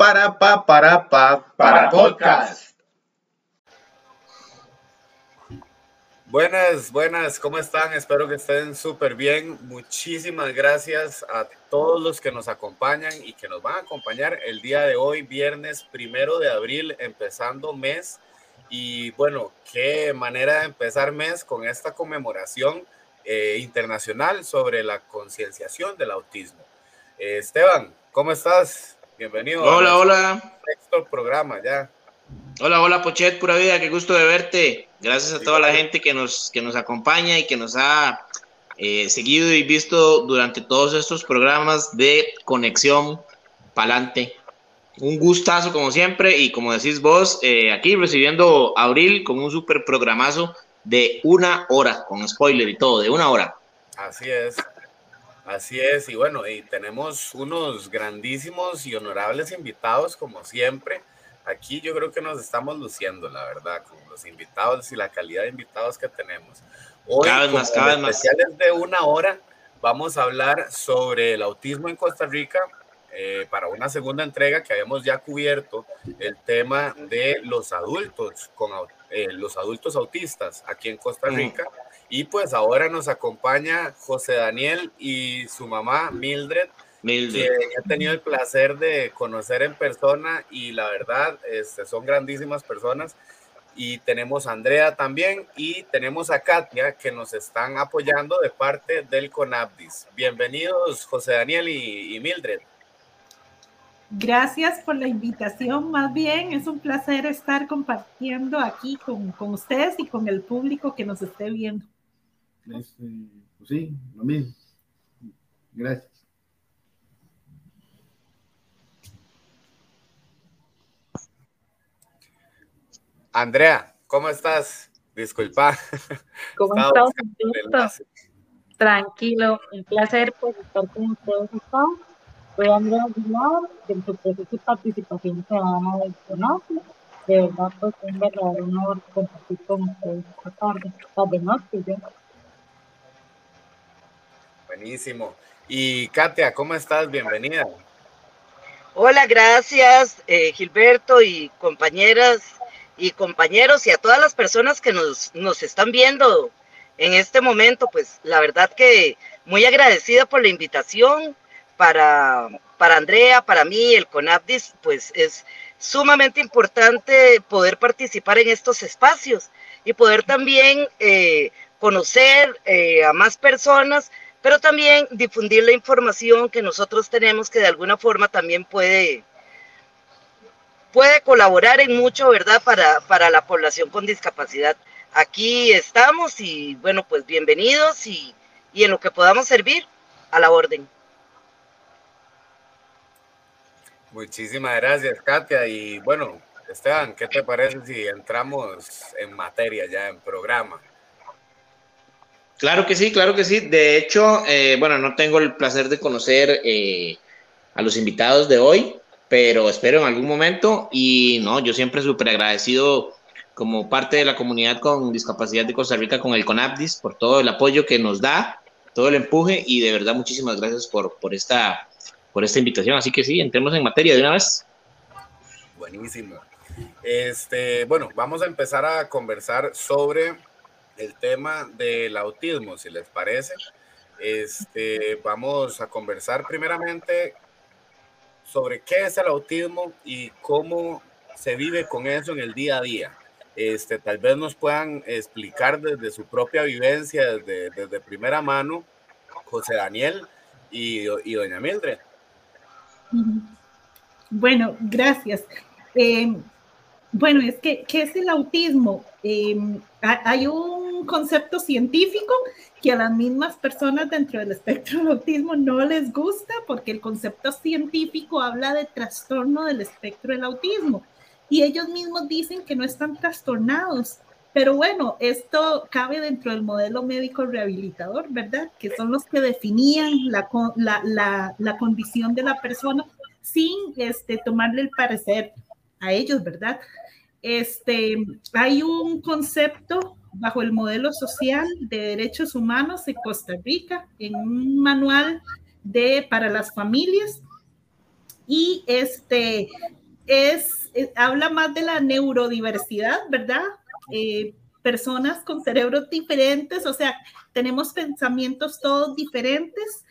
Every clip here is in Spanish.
para pa para pa para podcast. Buenas, buenas, ¿cómo están? Espero que estén súper bien. Muchísimas gracias a todos los que nos acompañan y que nos van a acompañar el día de hoy, viernes primero de abril, empezando mes. Y bueno, qué manera de empezar mes con esta conmemoración eh, internacional sobre la concienciación del autismo. Eh, Esteban, ¿cómo estás? Bienvenido. Hola, hola. Sexto programa ya. Hola, hola, Pochet, pura vida, qué gusto de verte. Gracias a toda la gente que nos, que nos acompaña y que nos ha eh, seguido y visto durante todos estos programas de conexión pa'lante. Un gustazo como siempre y como decís vos, aquí recibiendo a Abril con un super programazo de una hora, con spoiler y todo, de una hora. Así es, así es, y bueno, y tenemos unos grandísimos y honorables invitados, como siempre. Aquí yo creo que nos estamos luciendo, la verdad, con los invitados y la calidad de invitados que tenemos. Hoy, cada vez más, cada vez más. Especiales de una hora, vamos a hablar sobre el autismo en Costa Rica, eh, para una segunda entrega que habíamos ya cubierto el tema de los adultos con eh, los adultos autistas aquí en Costa Rica. Y pues ahora nos acompaña José Daniel y su mamá Mildred, Mildred. que he tenido el placer de conocer en persona y la verdad este, son grandísimas personas. Y tenemos a Andrea también y tenemos a Katia que nos están apoyando de parte del CONAPDIS. Bienvenidos José Daniel y, y Mildred. Gracias por la invitación. Más bien, es un placer estar compartiendo aquí con, con ustedes y con el público que nos esté viendo. Este, pues sí, lo mismo. Gracias. Andrea, ¿cómo estás? Disculpa. ¿Cómo estás? Tranquilo, un placer por estar con ustedes acá soy Andrea Aguilar, del proceso de participación ciudadana del CONACE. De verdad, pues es un verdadero honor compartir con ustedes esta tarde, tarde noche ya. Buenísimo. Y Katia, ¿cómo estás? Bienvenida. Hola, gracias eh, Gilberto y compañeras y compañeros y a todas las personas que nos, nos están viendo en este momento, pues la verdad que muy agradecida por la invitación para, para Andrea, para mí, el CONAPDIS, pues es sumamente importante poder participar en estos espacios y poder también eh, conocer eh, a más personas, pero también difundir la información que nosotros tenemos que de alguna forma también puede, puede colaborar en mucho, ¿verdad?, para, para la población con discapacidad. Aquí estamos y bueno, pues bienvenidos y, y en lo que podamos servir a la orden. Muchísimas gracias, Katia. Y bueno, Esteban, ¿qué te parece si entramos en materia ya, en programa? Claro que sí, claro que sí. De hecho, eh, bueno, no tengo el placer de conocer eh, a los invitados de hoy, pero espero en algún momento. Y no, yo siempre súper agradecido como parte de la comunidad con discapacidad de Costa Rica, con el CONAPDIS, por todo el apoyo que nos da, todo el empuje y de verdad muchísimas gracias por, por esta por esta invitación. Así que sí, entremos en materia de una vez. Buenísimo. Este, bueno, vamos a empezar a conversar sobre el tema del autismo, si les parece. Este, vamos a conversar primeramente sobre qué es el autismo y cómo se vive con eso en el día a día. Este, tal vez nos puedan explicar desde su propia vivencia, desde, desde primera mano, José Daniel y, y doña Mildred. Bueno, gracias. Eh, bueno, es que, ¿qué es el autismo? Eh, hay un concepto científico que a las mismas personas dentro del espectro del autismo no les gusta porque el concepto científico habla de trastorno del espectro del autismo y ellos mismos dicen que no están trastornados. Pero bueno, esto cabe dentro del modelo médico rehabilitador, ¿verdad? Que son los que definían la, la, la, condición de la persona sin este, tomarle el parecer a ellos, ¿verdad? Este, hay un concepto bajo el modelo social de derechos humanos en Costa Rica, en un manual de, para las familias, y este es, habla más de la neurodiversidad, ¿verdad? Eh, personas con cerebros diferentes, o sea, tenemos pensamientos todos diferentes.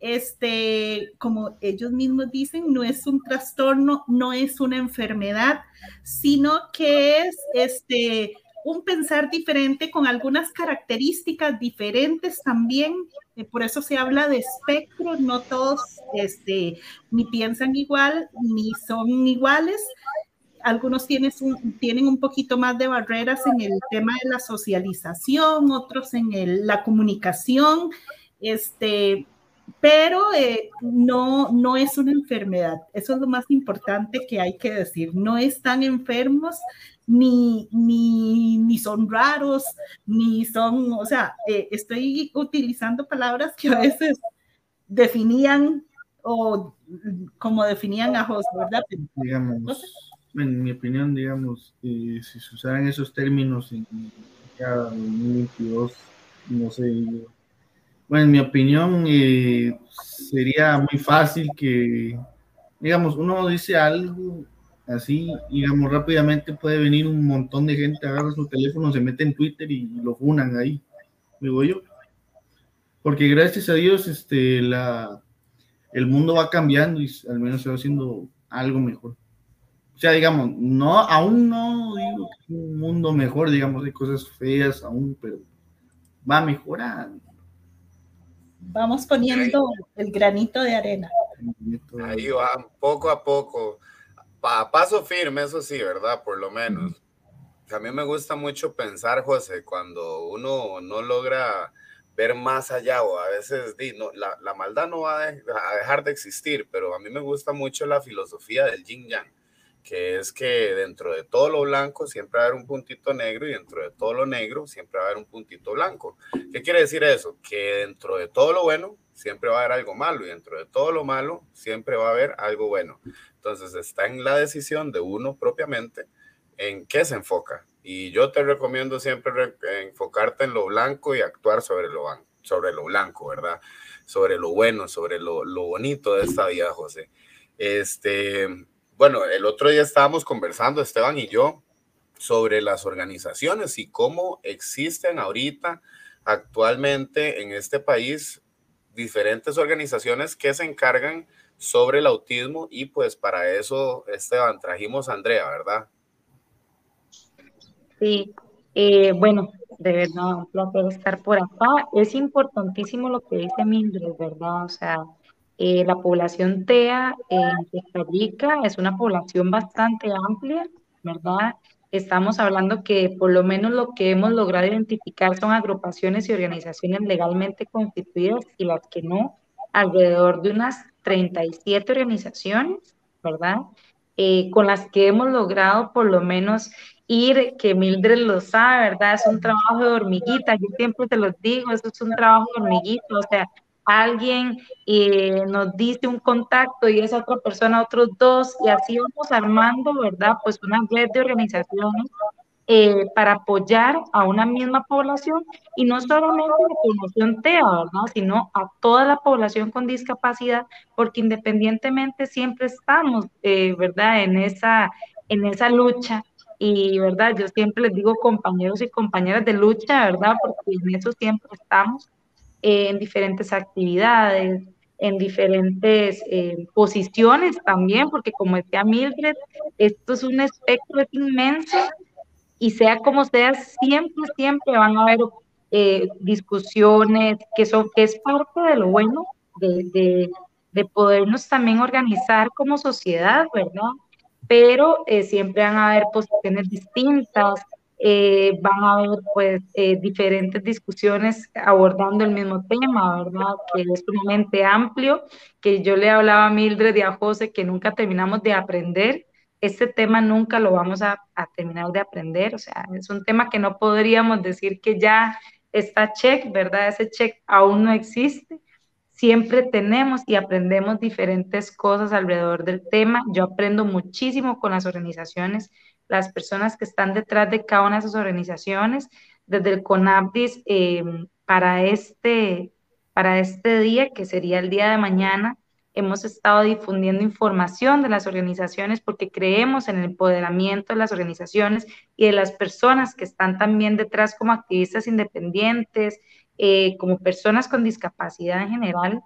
Este, como ellos mismos dicen, no es un trastorno, no es una enfermedad, sino que es este, un pensar diferente con algunas características diferentes también. Eh, por eso se habla de espectro, no todos este, ni piensan igual, ni son iguales. Algunos tienen un, tienen un poquito más de barreras en el tema de la socialización, otros en el, la comunicación, este, pero eh, no, no es una enfermedad. Eso es lo más importante que hay que decir. No están enfermos, ni, ni, ni son raros, ni son, o sea, eh, estoy utilizando palabras que a veces definían o como definían a José, ¿verdad? Digamos, en mi opinión, digamos, eh, si se usaran esos términos en ya 2022, no sé, bueno, en mi opinión eh, sería muy fácil que, digamos, uno dice algo así, digamos, rápidamente puede venir un montón de gente, agarra su teléfono, se mete en Twitter y lo funan ahí, digo yo. Porque gracias a Dios, este, la, el mundo va cambiando y al menos se va haciendo algo mejor. O sea, digamos, no, aún no digo que un mundo mejor, digamos, hay cosas feas aún, pero va mejorando. Vamos poniendo el granito de arena. Ahí va, poco a poco a paso firme, eso sí, ¿verdad? Por lo menos. A mí me gusta mucho pensar, José, cuando uno no logra ver más allá o a veces no, la, la, maldad no va a, dejar de existir, pero a mí me gusta mucho la filosofía del yin yang, que es que dentro de todo lo blanco siempre va a haber un puntito negro y dentro de todo lo negro siempre va a haber un puntito blanco. ¿Qué quiere decir eso? Que dentro de todo lo bueno siempre va a haber algo malo y dentro de todo lo malo siempre va a haber algo bueno. Entonces está en la decisión de uno propiamente en qué se enfoca. Y yo te recomiendo siempre enfocarte en lo blanco y actuar sobre lo, sobre lo blanco, ¿verdad? Sobre lo bueno, sobre lo, lo bonito de esta vida, José. Este, bueno, el otro día estábamos conversando, Esteban y yo, sobre las organizaciones y cómo existen ahorita actualmente en este país diferentes organizaciones que se encargan sobre el autismo y pues para eso, Esteban, trajimos a Andrea, ¿verdad? Sí, eh, bueno, de verdad, un placer estar por acá. Es importantísimo lo que dice Mildred, ¿verdad? O sea, eh, la población TEA en Costa Rica es una población bastante amplia, ¿verdad? Estamos hablando que por lo menos lo que hemos logrado identificar son agrupaciones y organizaciones legalmente constituidas y las que no, alrededor de unas 37 organizaciones, ¿verdad? Eh, con las que hemos logrado por lo menos ir, que Mildred lo sabe, ¿verdad? Es un trabajo de hormiguita, yo siempre te lo digo, eso es un trabajo de hormiguita, o sea, alguien eh, nos dice un contacto y esa otra persona otros dos, y así vamos armando, ¿verdad? Pues una red de organizaciones eh, para apoyar a una misma población y no solamente la población TEA, ¿verdad? sino a toda la población con discapacidad, porque independientemente siempre estamos, eh, ¿verdad?, en esa, en esa lucha. Y, ¿verdad? Yo siempre les digo compañeros y compañeras de lucha, ¿verdad? Porque en eso siempre estamos, eh, en diferentes actividades, en diferentes posiciones también, porque como decía Mildred, esto es un espectro inmenso y sea como sea, siempre, siempre van a haber eh, discusiones que, son, que es parte de lo bueno de, de, de, podernos también organizar como sociedad, ¿verdad? Pero eh, siempre van a haber posiciones distintas, eh, van a haber pues diferentes discusiones abordando el mismo tema, ¿verdad? Que es sumamente amplio, que yo le hablaba a Mildred y a José que nunca terminamos de aprender este tema nunca lo vamos a, terminar de aprender, o sea, es un tema que no podríamos decir que ya está check, ¿verdad? Ese check aún no existe. Siempre tenemos y aprendemos diferentes cosas alrededor del tema. Yo aprendo muchísimo con las organizaciones, las personas que están detrás de cada una de esas organizaciones, desde el CONAPDIS em, para, este, para este día, que sería el día de mañana, hemos estado difundiendo información de las organizaciones porque creemos en el empoderamiento de las organizaciones y de las personas que están también detrás como activistas independientes, eh, como personas con discapacidad en general,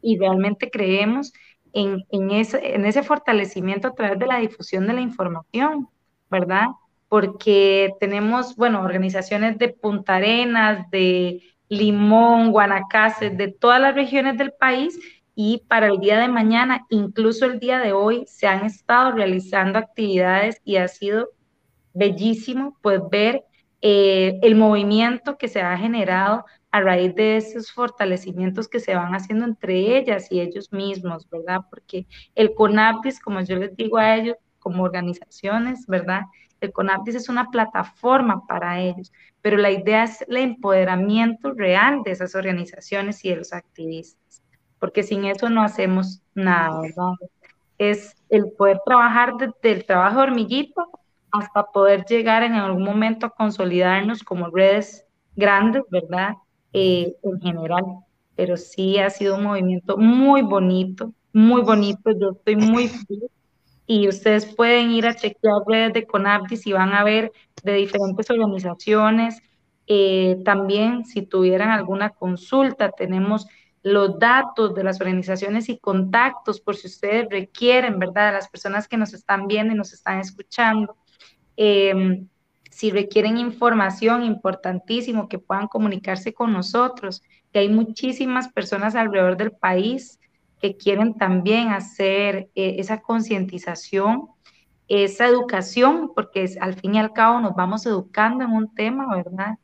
y realmente creemos en, en, ese, en ese fortalecimiento a través de la difusión de la información, ¿verdad? Porque tenemos, bueno, organizaciones de Punta Arenas, de Limón, Guanacaste, de todas las regiones del país y para el día de mañana, incluso el día de hoy, se han estado realizando actividades y ha sido bellísimo pues ver eh, el movimiento que se ha generado a raíz de esos fortalecimientos que se van haciendo entre ellas y ellos mismos, ¿verdad? Porque el CONAPIS, como yo les digo a ellos, como organizaciones, ¿verdad? El CONAPIS es una plataforma para ellos, pero la idea es el empoderamiento real de esas organizaciones y de los activistas porque sin eso no hacemos nada, ¿verdad? Es el poder trabajar desde el trabajo hormiguito hasta poder llegar en algún momento a consolidarnos como redes grandes, ¿verdad? Eh, en general. Pero sí ha sido un movimiento muy bonito, muy bonito. Yo estoy muy feliz. Y ustedes pueden ir a chequear redes de Conaptis y van a ver de diferentes organizaciones. Eh, también, si tuvieran alguna consulta, tenemos los datos de las organizaciones y contactos por si ustedes requieren, ¿verdad? Las personas que nos están viendo y nos están escuchando. Em, si requieren información, importantísimo que puedan comunicarse con nosotros, que hay muchísimas personas alrededor del país que quieren también hacer eh, esa concientización, esa educación, porque al fin y al cabo nos vamos educando en un tema, ¿verdad?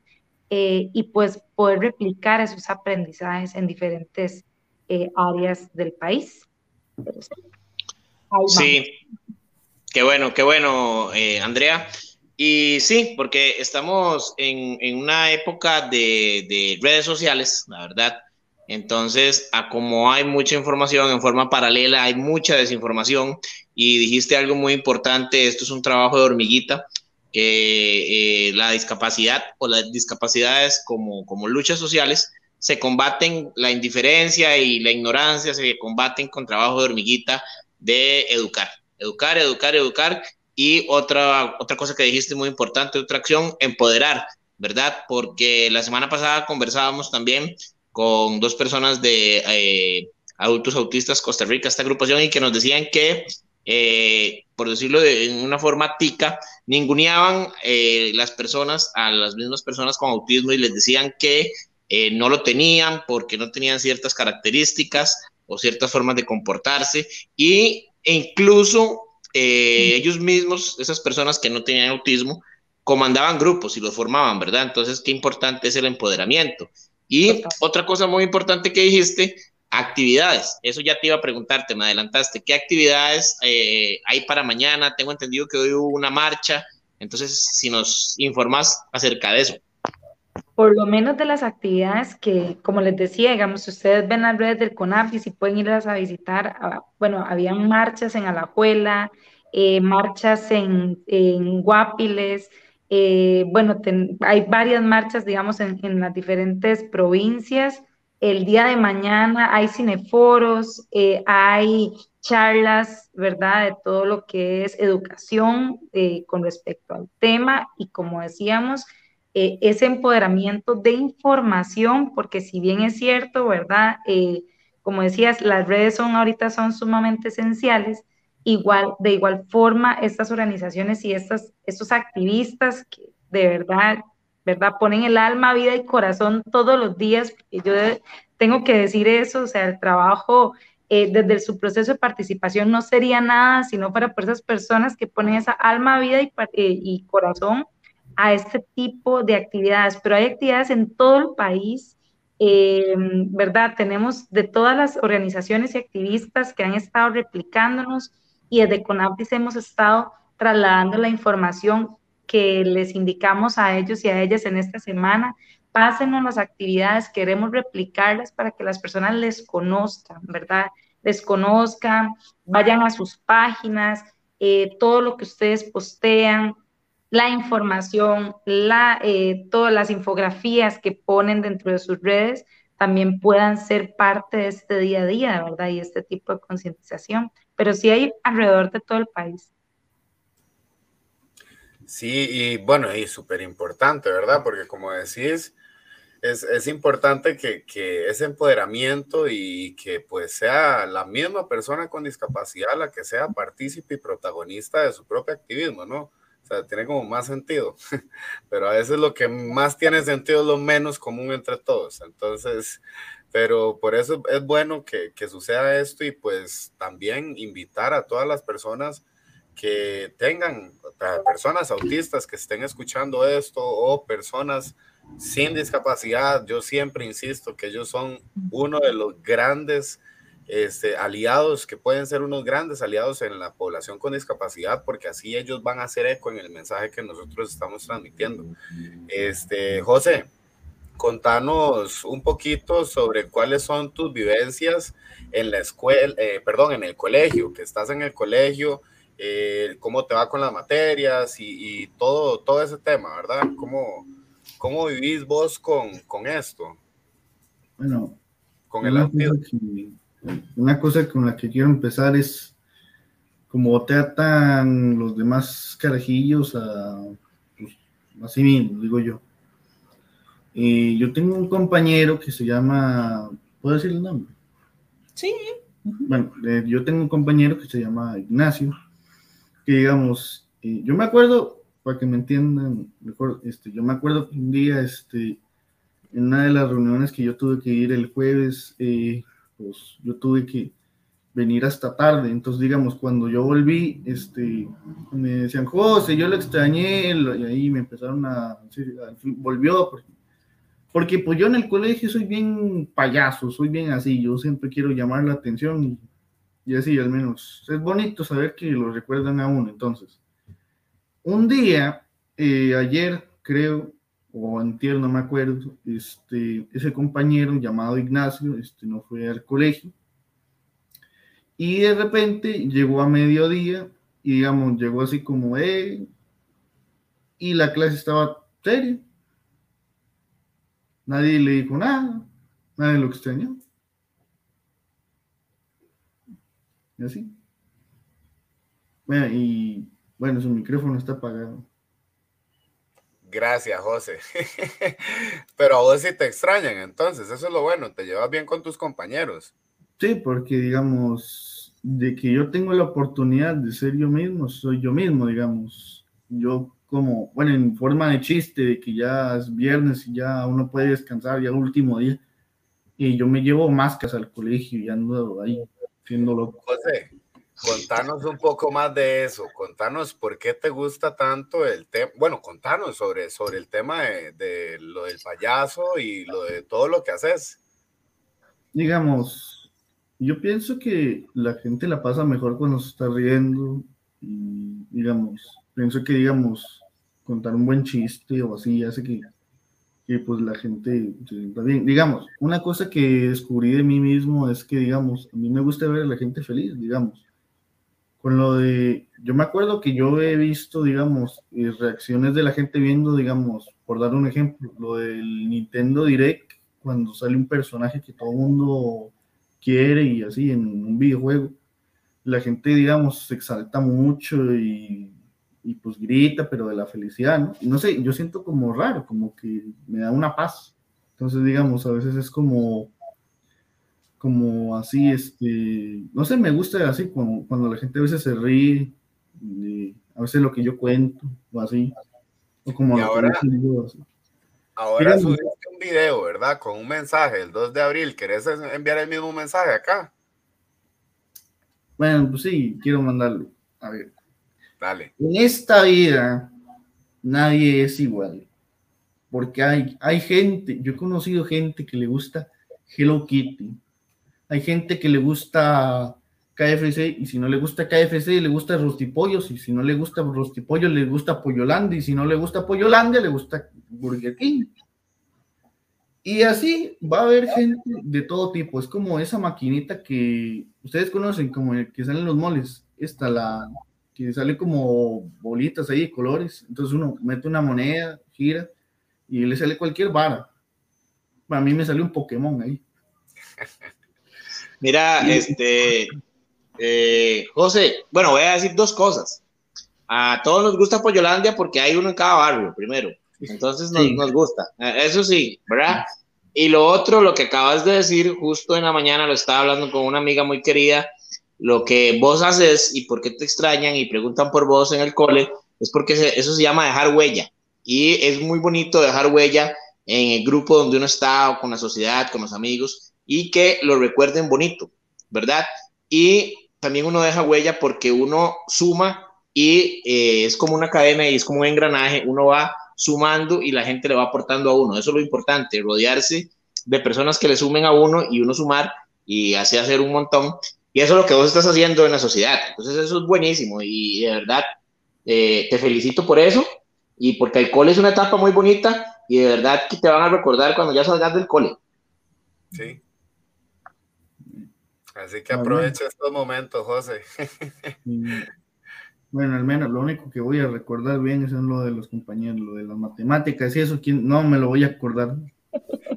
Eh, y pues poder replicar esos aprendizajes en diferentes eh, áreas del país. Sí, qué bueno, qué bueno, Andrea. Y sí, porque estamos en, en una época de, de, redes sociales, la verdad. Entonces, como hay mucha información en forma paralela, hay mucha desinformación. Y dijiste algo muy importante, esto es un trabajo de hormiguita eh, la discapacidad o las discapacidades como, como luchas sociales se combaten la indiferencia y la ignorancia, se combaten con trabajo de hormiguita de educar, educar, educar, educar. Y otra, otra cosa que dijiste muy importante, otra acción, empoderar, ¿verdad? Porque la semana pasada conversábamos también con dos personas de eh, adultos autistas Costa Rica, esta agrupación, y que nos decían que eh, por decirlo de, en una forma tica, ninguneaban eh, las personas a las mismas personas con autismo y les decían que eh, no lo tenían porque no tenían ciertas características o ciertas formas de comportarse y, e incluso ellos mismos, esas personas que no tenían autismo, comandaban grupos y los formaban, ¿verdad? Entonces, qué importante es el empoderamiento. Y otra cosa muy importante que dijiste Actividades, eso ya te iba a preguntarte, me adelantaste. ¿Qué actividades eh, hay para mañana? Tengo entendido que hoy hubo una marcha, entonces si nos informas acerca de eso. Por lo menos de las actividades que, como les decía, digamos, ustedes ven las redes del CONAP y si pueden irlas a visitar, ah, bueno, habían marchas en Alajuela, eh, marchas en, en Guapiles, eh, bueno, hay varias marchas, digamos, en, las diferentes provincias el día de mañana hay cineforos, eh, hay charlas, ¿verdad? De todo lo que es educación eh, con respecto al tema y como decíamos, eh, ese empoderamiento de información, porque si bien es cierto, ¿verdad? como decías, las redes son ahorita son sumamente esenciales, igual, de igual forma, estas organizaciones y estas, estos activistas que de verdad ¿verdad? Ponen el alma, vida y corazón todos los días. Yo tengo que decir eso, o sea, el trabajo eh, desde su proceso de participación no sería nada sino para esas personas que ponen esa alma, vida y, eh, y corazón a este tipo de actividades. Pero hay actividades en todo el país. Eh, ¿Verdad? Tenemos de todas las organizaciones y activistas que han estado replicándonos y desde CONAPIS hemos estado trasladando la información que les indicamos a ellos y a ellas en esta semana. Pásenos las actividades, queremos replicarlas para que las personas les conozcan, ¿verdad? Les conozcan, vayan a sus páginas, eh, todo lo que ustedes postean, la información, eh, todas las infografías que ponen dentro de sus redes, también puedan ser parte de este día a día, ¿verdad? Y este tipo de concientización. Pero sí hay alrededor de todo el país. Sí, y bueno, y súper importante, ¿verdad? Porque como decís, es, es importante que, que, ese empoderamiento y que pues sea la misma persona con discapacidad la que sea partícipe y protagonista de su propio activismo, ¿no? O sea, tiene como más sentido, pero a veces lo que más tiene sentido es lo menos común entre todos. Entonces, pero por eso es bueno que, que suceda esto y pues también invitar a todas las personas que tengan, personas autistas que estén escuchando esto o personas sin discapacidad, yo siempre insisto que ellos son uno de los grandes este, aliados, que pueden ser unos grandes aliados en la población con discapacidad, porque así ellos van a hacer eco en el mensaje que nosotros estamos transmitiendo. Este, José, contanos un poquito sobre cuáles son tus vivencias en la escuela, eh, perdón, en el colegio, que estás en el colegio, eh, cómo te va con las materias y, y, todo, todo ese tema, ¿verdad? ¿Cómo, ¿Cómo vivís vos con, con esto? Bueno, con el una cosa, que, una cosa con la que quiero empezar es como tratan los demás carajillos a, pues, así mismo, digo yo. Y yo tengo un compañero que se llama, ¿puedo decir el nombre? Sí. Bueno, eh, yo tengo un compañero que se llama Ignacio, que digamos, eh, yo me acuerdo para que me entiendan mejor, este, yo me acuerdo que un día, este, en una de las reuniones que yo tuve que ir el jueves, eh, pues yo tuve que venir hasta tarde, entonces digamos, cuando yo volví, este, me decían, José, yo lo extrañé, y ahí me empezaron a, decir, volvió, porque, porque pues yo en el colegio soy bien payaso, soy bien así, yo siempre quiero llamar la atención y, y así al menos, es bonito saber que lo recuerdan a uno, entonces. Un día, eh, ayer creo, o antier, no me acuerdo, este, ese compañero llamado Ignacio este, no fue al colegio. Y de repente llegó a mediodía y digamos, llegó así como, eh, y la clase estaba seria. Nadie le dijo nada, nadie lo extrañó. Y así. Bueno, y bueno, su micrófono está apagado. Gracias, José. Pero a vos sí te extrañan, entonces, eso es lo bueno, te llevas bien con tus compañeros. Sí, porque digamos, de que yo tengo la oportunidad de ser yo mismo, soy yo mismo, digamos. Yo como, bueno, en forma de chiste, de que ya es viernes y ya uno puede descansar, ya último día, y yo me llevo máscaras al colegio y ando ahí siendo loco. José, Contanos un poco más de eso, contanos por qué te gusta tanto el tema, bueno, contanos sobre, sobre el tema de, lo del payaso y lo de todo lo que haces. Digamos, yo pienso que la gente la pasa mejor cuando se está riendo y, digamos, pienso que, digamos, contar un buen chiste o así hace que, que pues la gente se sienta bien. Digamos, una cosa que descubrí de mí mismo es que, digamos, a mí me gusta ver a la gente feliz, digamos con lo de, yo me acuerdo que yo he visto, digamos, eh, reacciones de la gente viendo, digamos, por dar un ejemplo, lo del Nintendo Direct, cuando sale un personaje que todo el mundo quiere y así en un videojuego, la gente, digamos, se exalta mucho y, y pues grita, pero de la felicidad, ¿no? No sé, yo siento como raro, como que me da una paz. Entonces, digamos, a veces es como como así, este, no sé, me gusta así cuando, cuando la gente a veces se ríe, a veces lo que yo cuento, o así, o como y ahora, ahora subiste un video, ¿verdad? Con un mensaje el 2 de abril, ¿querés enviar el mismo mensaje acá? Bueno, pues sí, quiero mandarlo. A ver. En esta vida nadie es igual. Porque hay, hay gente, yo he conocido gente que le gusta Hello Kitty, hay gente que le gusta KFC y si no le gusta KFC le gusta Rostipollos y si no le gusta Rostipollo le gusta Pollolandia y si no le gusta Pollolandia le gusta Burger King. Y así va a haber gente de todo tipo. Es como esa maquinita que ustedes conocen, como el que salen los moles. Esta, la que sale como bolitas ahí de colores. Entonces uno mete una moneda, gira y le sale cualquier vara. Para mí me salió un Pokémon ahí. Mira, este, eh, José, bueno, voy a decir dos cosas. A todos nos gusta Pollolandia porque hay uno en cada barrio, primero. Entonces nos, nos gusta. Eh, eso sí, ¿verdad? Y lo otro, lo que acabas de decir, justo en la mañana lo estaba hablando con una amiga muy querida, lo que vos haces y por qué te extrañan y preguntan por vos en el cole, es porque eso se llama dejar huella. Y es muy bonito dejar huella en el grupo donde uno está, o con la sociedad, con los amigos, y que lo recuerden bonito, ¿verdad? Y también uno deja huella porque uno suma y eh, es como una cadena y es como un engranaje, uno va sumando y la gente le va aportando a uno. Eso es lo importante, rodearse de personas que le sumen a uno y uno sumar y así hacer un montón. Y eso es lo que vos estás haciendo en la sociedad. Entonces eso es buenísimo y de verdad eh, te felicito por eso y porque el cole es una etapa muy bonita y de verdad que te van a recordar cuando ya salgas del cole. Sí. Así que aprovecha estos momentos, José. Bueno, al menos lo único que voy a recordar bien es lo de los compañeros, lo de las matemáticas y eso, no me lo voy a acordar.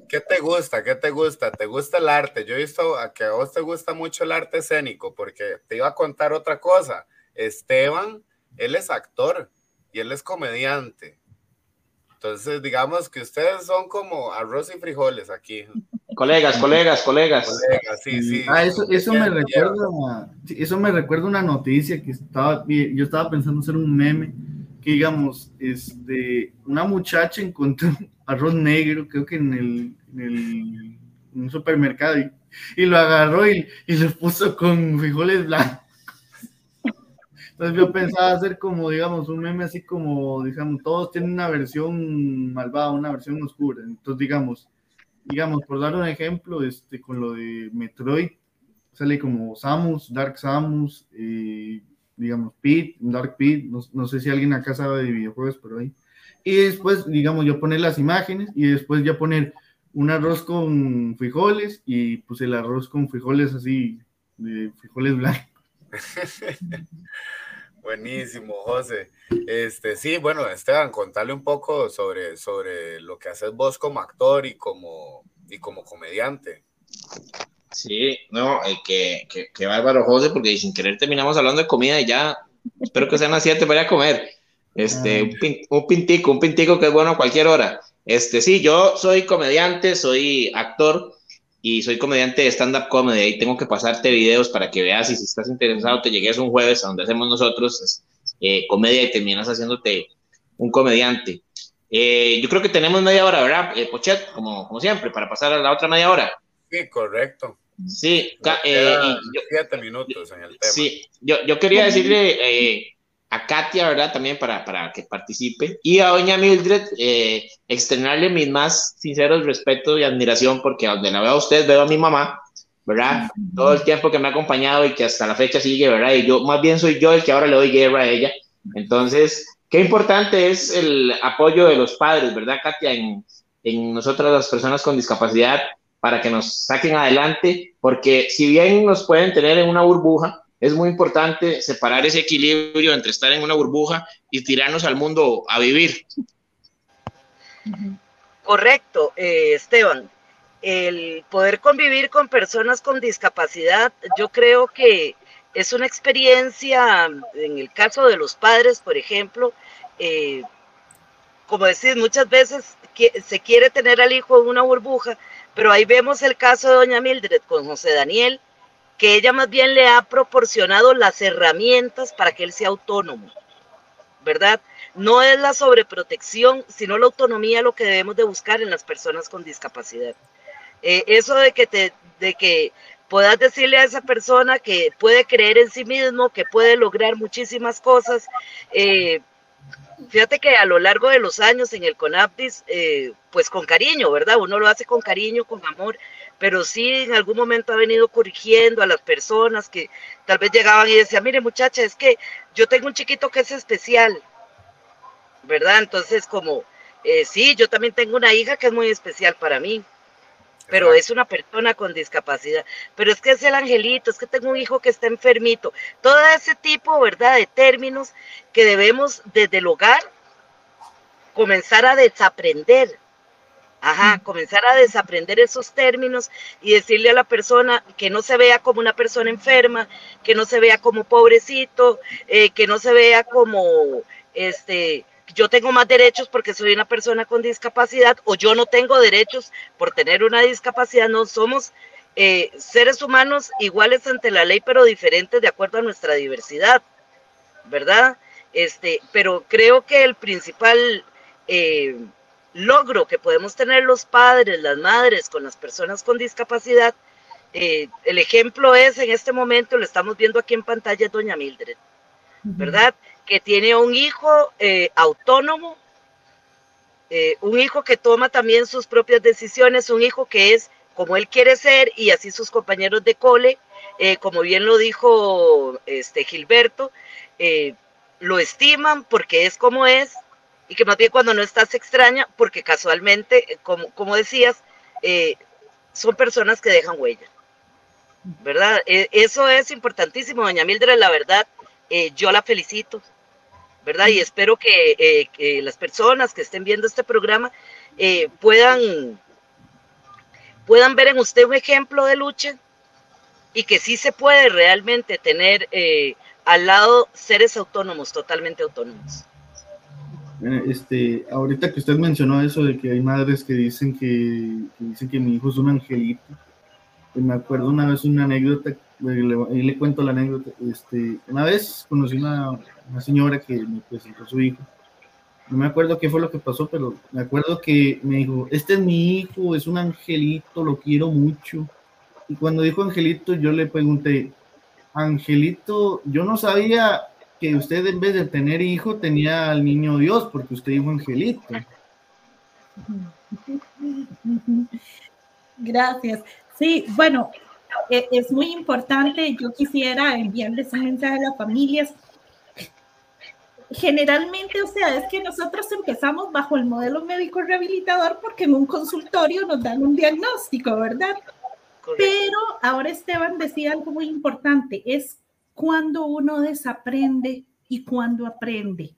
¿Qué te gusta? ¿Qué te gusta? ¿Te gusta el arte? Yo he visto a que a vos te gusta mucho el arte escénico, porque te iba a contar otra cosa. Esteban, él es actor y él es comediante. Entonces, digamos que ustedes son como arroz y frijoles aquí. Colegas, colegas, colegas. Colegas, sí, sí. Ah, eso, eso me recuerda, eso me recuerda una noticia que estaba, yo estaba pensando hacer un meme, que digamos, este, una muchacha encontró arroz negro, creo que en el, en un supermercado, y, lo agarró y, y lo puso con frijoles blancos. Entonces yo pensaba hacer como, digamos, un meme así como, digamos, todos tienen una versión malvada, una versión oscura. Entonces, digamos, digamos, por dar un ejemplo, este, con lo de Metroid, sale como Samus, Dark Samus, eh, digamos, Pete, Dark Pete, no, sé si alguien acá sabe de videojuegos, pero ahí. Y después, digamos, yo poner las imágenes y después ya poner un arroz con frijoles y pues el arroz con frijoles así, de frijoles blancos. Buenísimo, José. Este, sí, bueno, Esteban, contale un poco sobre, sobre lo que haces vos como actor y como, y como comediante. Sí, no, eh, que, que, bárbaro, José, porque sin querer terminamos hablando de comida y ya espero que sean las 7 para a comer. Este, un, un, pintico, un pintico que es bueno a cualquier hora. Este, sí, yo soy comediante, soy actor y soy comediante de stand-up comedy y tengo que pasarte videos para que veas y si estás interesado te llegues un jueves a donde hacemos nosotros eh, comedia y terminas haciéndote un comediante. Eh, yo creo que tenemos media hora, ¿verdad, eh, Pochet? Como, como siempre, para pasar a la otra media hora. Sí, correcto. Sí, siete minutos en el tema. Sí, yo, yo quería decirle a Katia, ¿verdad? También para, para que participe. Y a doña Mildred, eh, externarle mis más sinceros respetos y admiración, porque donde la veo a usted, veo a mi mamá, ¿verdad? Todo el tiempo que me ha acompañado y que hasta la fecha sigue, ¿verdad? Y yo, más bien soy yo el que ahora le doy guerra a ella. Entonces, qué importante es el apoyo de los padres, ¿verdad, Katia? En, en nosotras las personas con discapacidad para que nos saquen adelante, porque si bien nos pueden tener en una burbuja, es muy importante separar ese equilibrio entre estar en una burbuja y tirarnos al mundo a vivir. Correcto, eh, Esteban. El poder convivir con personas con discapacidad, yo creo que es una experiencia, en el caso de los padres, por ejemplo, eh, como decís, muchas veces se quiere tener al hijo en una burbuja, pero ahí vemos el caso de doña Mildred con José Daniel, que ella más bien le ha proporcionado las herramientas para que él sea autónomo, ¿verdad? No es la sobreprotección, sino la autonomía lo que debemos de buscar en las personas con discapacidad. Eh, eso de que, te, de que puedas decirle a esa persona que puede creer en sí mismo, que puede lograr muchísimas cosas. Eh, fíjate que a lo largo de los años en el CONAPDIS, eh, pues con cariño, ¿verdad? Uno lo hace con cariño, con amor, pero sí en algún momento ha venido corrigiendo a las personas que tal vez llegaban y decían, mire muchacha, es que yo tengo un chiquito que es especial, ¿verdad? Entonces como, eh, sí, yo también tengo una hija que es muy especial para mí, pero es una persona con discapacidad, pero es que es el angelito, es que tengo un hijo que está enfermito, todo ese tipo, ¿verdad?, de términos que debemos desde el hogar comenzar a desaprender, Ajá, comenzar a desaprender esos términos y decirle a la persona que no se vea como una persona enferma, que no se vea como pobrecito, eh, que no se vea como, este, yo tengo más derechos porque soy una persona con discapacidad o yo no tengo derechos por tener una discapacidad. No somos eh, seres humanos iguales ante la ley, pero diferentes de acuerdo a nuestra diversidad, ¿verdad? Este, pero creo que el principal... Eh, logro que podemos tener los padres, las madres con las personas con discapacidad, eh, el ejemplo es en este momento, lo estamos viendo aquí en pantalla, doña Mildred, ¿verdad? Que tiene un hijo eh, autónomo, eh, un hijo que toma también sus propias decisiones, un hijo que es como él quiere ser y así sus compañeros de cole, como bien lo dijo este Gilberto, lo estiman porque es como es, y que más bien cuando no estás extraña, porque casualmente, eh, como, como decías, eh, son personas que dejan huella, ¿verdad? E, eso es importantísimo, doña Mildred, la verdad, eh, yo la felicito, ¿verdad? Y espero que, que, las personas que estén viendo este programa puedan, puedan ver en usted un ejemplo de lucha y que sí se puede realmente tener al lado seres autónomos, totalmente autónomos. Este, ahorita que usted mencionó eso de que hay madres que dicen que, dicen que mi hijo es un angelito, pues me acuerdo una vez una anécdota, ahí le cuento la anécdota, este, una vez conocí una, una señora que me presentó a su hijo, no me acuerdo qué fue lo que pasó, pero me acuerdo que me dijo, este es mi hijo, es un angelito, lo quiero mucho, y cuando dijo angelito yo le pregunté, angelito, yo no sabía que usted en vez de tener hijo tenía al niño Dios, porque usted dijo angelito. Gracias. Sí, bueno, e, es muy importante. Yo quisiera enviarles un mensaje a las familias. Generalmente, o sea, es que nosotros empezamos bajo el modelo médico rehabilitador porque en un consultorio nos dan un diagnóstico, ¿verdad? Pero ahora Esteban decía algo muy importante, es cuando uno desaprende y cuando aprende.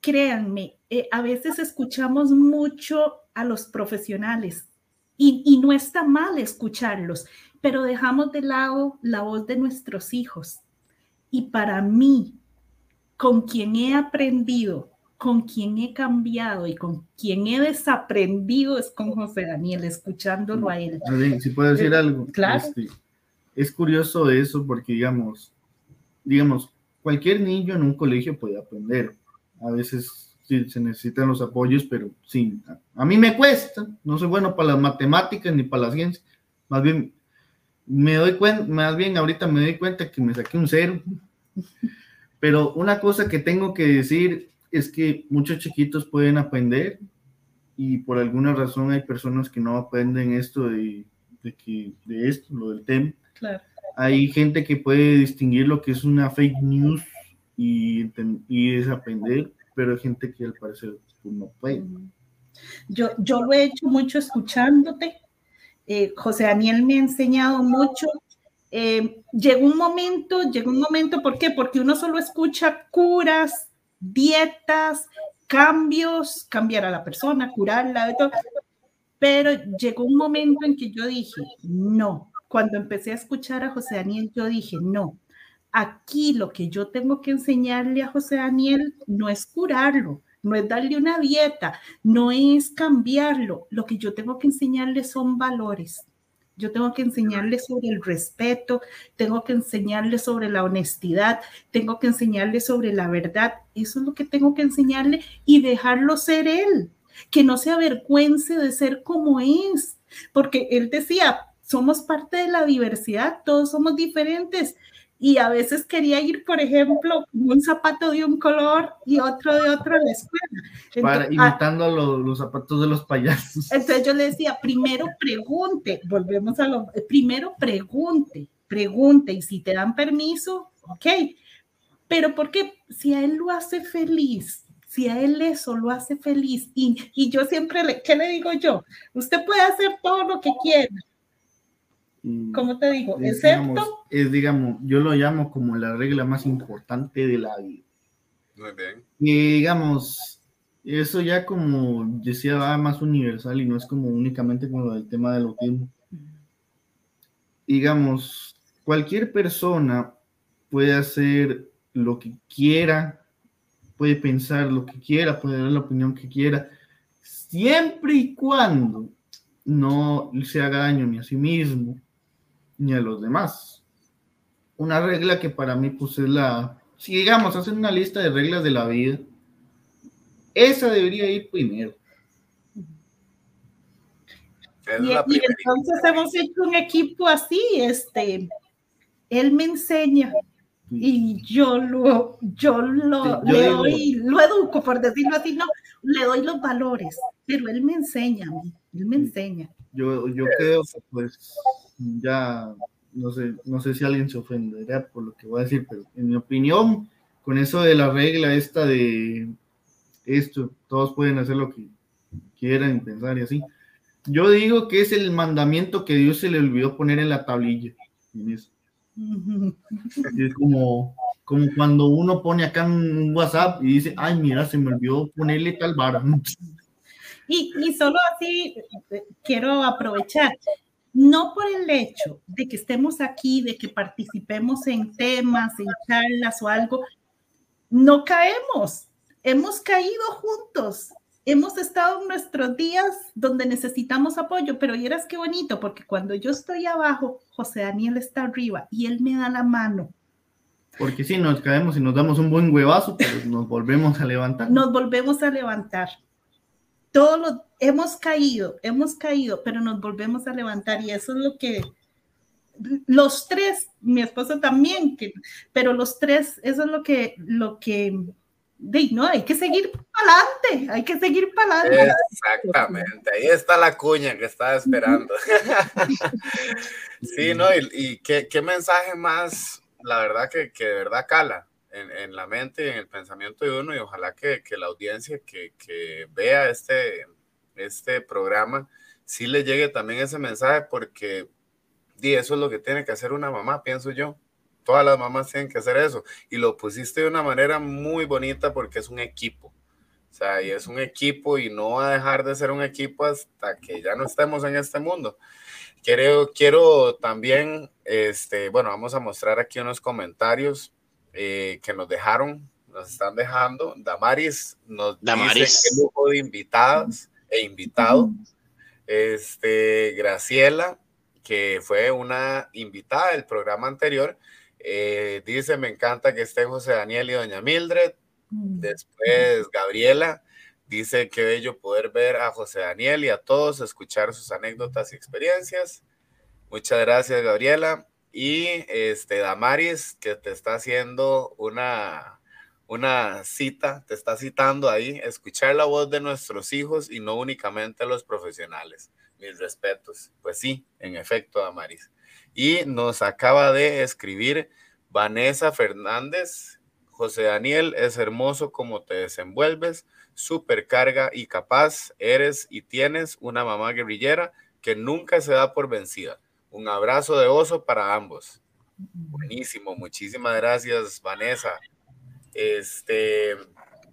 Créanme, eh, a veces escuchamos mucho a los profesionales y, y no está mal escucharlos, pero dejamos de lado la voz de nuestros hijos. Y para mí, con quien he aprendido, con quien he cambiado y con quien he desaprendido es con José Daniel, escuchándolo a él. Si puedo decir Eh, algo. claro. Este, es curioso eso porque, digamos, digamos, cualquier niño en un colegio puede aprender. A veces sí se necesitan los apoyos, pero sí, a, a mí me cuesta. No soy bueno para las matemáticas ni para la ciencia. Más bien, me doy cuenta, más bien ahorita me doy cuenta que me saqué un cero. Pero una cosa que tengo que decir es que muchos chiquitos pueden aprender y por alguna razón hay personas que no aprenden esto de, de, que, de esto, lo del tema. Claro. Hay gente que puede distinguir lo que es una fake news y, y desaprender, pero hay gente que al parecer pues, no puede. Yo, yo lo he hecho mucho escuchándote. Eh, José Daniel me ha enseñado mucho. Eh, llegó un momento, llegó un momento, ¿por qué? Porque uno solo escucha curas, dietas, cambios, cambiar a la persona, curarla, de todo. Pero llegó un momento en que yo dije, no. Cuando empecé a escuchar a José Daniel, yo dije, no. Aquí lo que yo tengo que enseñarle a José Daniel no es curarlo, no es darle una dieta, no es cambiarlo. Lo que yo tengo que enseñarle son valores. Yo tengo que enseñarle sobre el respeto, tengo que enseñarle sobre la honestidad, tengo que enseñarle sobre la verdad. Eso es lo que tengo que enseñarle y dejarlo ser él, que no se avergüence de ser como es, porque él decía, somos parte de la diversidad, todos somos diferentes. Y a veces quería ir, por ejemplo, un zapato de un color y otro de otro a la escuela. Para, Entonces, ah, imitando los, los zapatos de los payasos. entonces yo le decía, primero pregunte, volvemos a lo, primero pregunte, pregunte y si te dan permiso, ok, pero porque si a él lo hace feliz, si a él eso lo hace feliz y, y yo siempre, le, ¿qué le digo yo? Usted puede hacer todo lo que quiera, Y ¿cómo te digo? es, Excepto, digamos, es, digamos, yo lo llamo como la regla más importante de la vida. Muy bien. Y digamos, eso ya como decía va más universal y no es como únicamente con lo del tema del autismo. Digamos, cualquier persona puede hacer lo que quiera, puede pensar lo que quiera, puede dar la opinión que quiera, siempre y cuando no se haga daño ni a sí mismo ni a los demás. Una regla que para mí pues es la, si digamos, hacen una lista de reglas de la vida, esa debería ir primero. Y, entonces hemos hecho un equipo así, este, él me enseña y yo lo, yo lo, le doy, lo educo, por decirlo así, no, le doy los valores, pero él me enseña a mí, él me enseña. Yo, yo creo que pues ya, no sé, no sé si alguien se ofenderá por lo que voy a decir, pero en mi opinión, con eso de la regla esta de esto, todos pueden hacer lo que quieran pensar y así. Yo digo que es el mandamiento que Dios se le olvidó poner en la tablilla. Es como, como cuando uno pone acá un WhatsApp y dice, ay, mira, se me olvidó ponerle tal vara. Y, y solo así eh, quiero aprovechar, no por el hecho de que estemos aquí, de que participemos en temas, en charlas o algo, no caemos hemos caído juntos, hemos estado en nuestros días donde necesitamos apoyo, pero vieras qué bonito, porque cuando yo estoy abajo, José Daniel está arriba y él me da la mano. Porque si nos caemos y nos damos un buen huevazo, pero nos volvemos a levantar. Nos volvemos a levantar. Todos los, hemos caído, hemos caído, pero nos volvemos a levantar y eso es lo que los tres, mi esposo también, que, pero los tres, eso es lo que, lo que no, hay que seguir para adelante, hay que seguir para adelante. Exactamente, ahí está la cuña que estaba esperando. sí, ¿no? Y, qué, mensaje más, la verdad que, que de verdad cala en, la mente y en el pensamiento de uno y ojalá que, la audiencia que, vea este, este programa sí le llegue también ese mensaje porque y eso es lo que tiene que hacer una mamá, pienso yo Todas las mamás tienen que hacer eso. Y lo pusiste de una manera muy bonita porque es un equipo. O sea, y es un equipo y no va a dejar de ser un equipo hasta que ya no estemos en este mundo. Quiero, quiero también, este, bueno, vamos a mostrar aquí unos comentarios eh, que nos dejaron, nos están dejando. Damaris nos dice qué lujo de invitadas e invitado. Este, Graciela, que fue una invitada del programa anterior, eh, dice, me encanta que estén José Daniel y Doña Mildred. Después Gabriela dice, qué bello poder ver a José Daniel y a todos, escuchar sus anécdotas y experiencias. Muchas gracias, Gabriela. Y este Damaris, que te está haciendo una, una cita, te está citando ahí, escuchar la voz de nuestros hijos y no únicamente los profesionales. Mis respetos. Pues sí, en efecto, Damaris. Y nos acaba de escribir Vanessa Fernández. José Daniel, es hermoso como te desenvuelves, supercarga y capaz eres y tienes una mamá guerrillera que nunca se da por vencida. Un abrazo de oso para ambos. Buenísimo, muchísimas gracias, Vanessa. Este,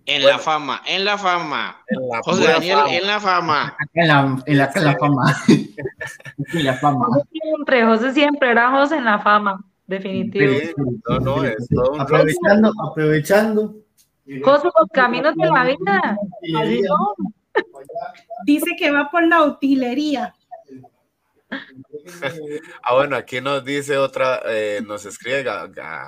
en la fama, en la fama. José Daniel, en la fama. En la, en la, fama. en la fama. Siempre, José siempre era José en la fama, definitivo. no, no, es todo aprovechando, aprovechando. José, los caminos de la vida. Dice que va por la utilería. ah, bueno, aquí nos dice otra, eh, nos escribe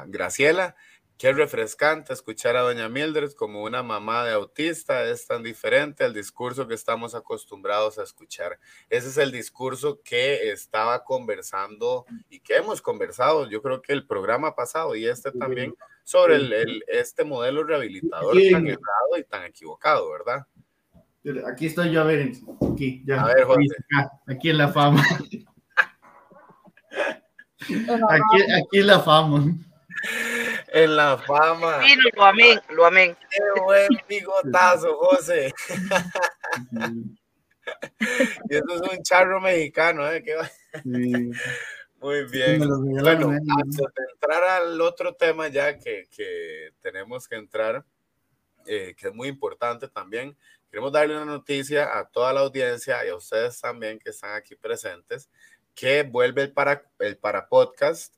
Graciela Qué refrescante escuchar a doña Mildred como una mamá de autista, es tan diferente al discurso que estamos acostumbrados a escuchar. Ese es el discurso que estaba conversando y que hemos conversado, yo creo que el programa pasado y este también, sobre el, este modelo rehabilitador tan errado y tan equivocado, ¿verdad? Aquí estoy yo, a ver, aquí, ya. A ver, José. Aquí en la fama. Aquí, aquí en la fama en la fama. Sí, lo amén, lo amén. Qué buen bigotazo, José. y eso es un charro mexicano, ¿eh? Muy bien. Bueno, antes de entrar al otro tema ya que, que tenemos que entrar, eh, que es muy importante también. Queremos darle una noticia a toda la audiencia y a ustedes también que están aquí presentes, que vuelve el para, el para podcast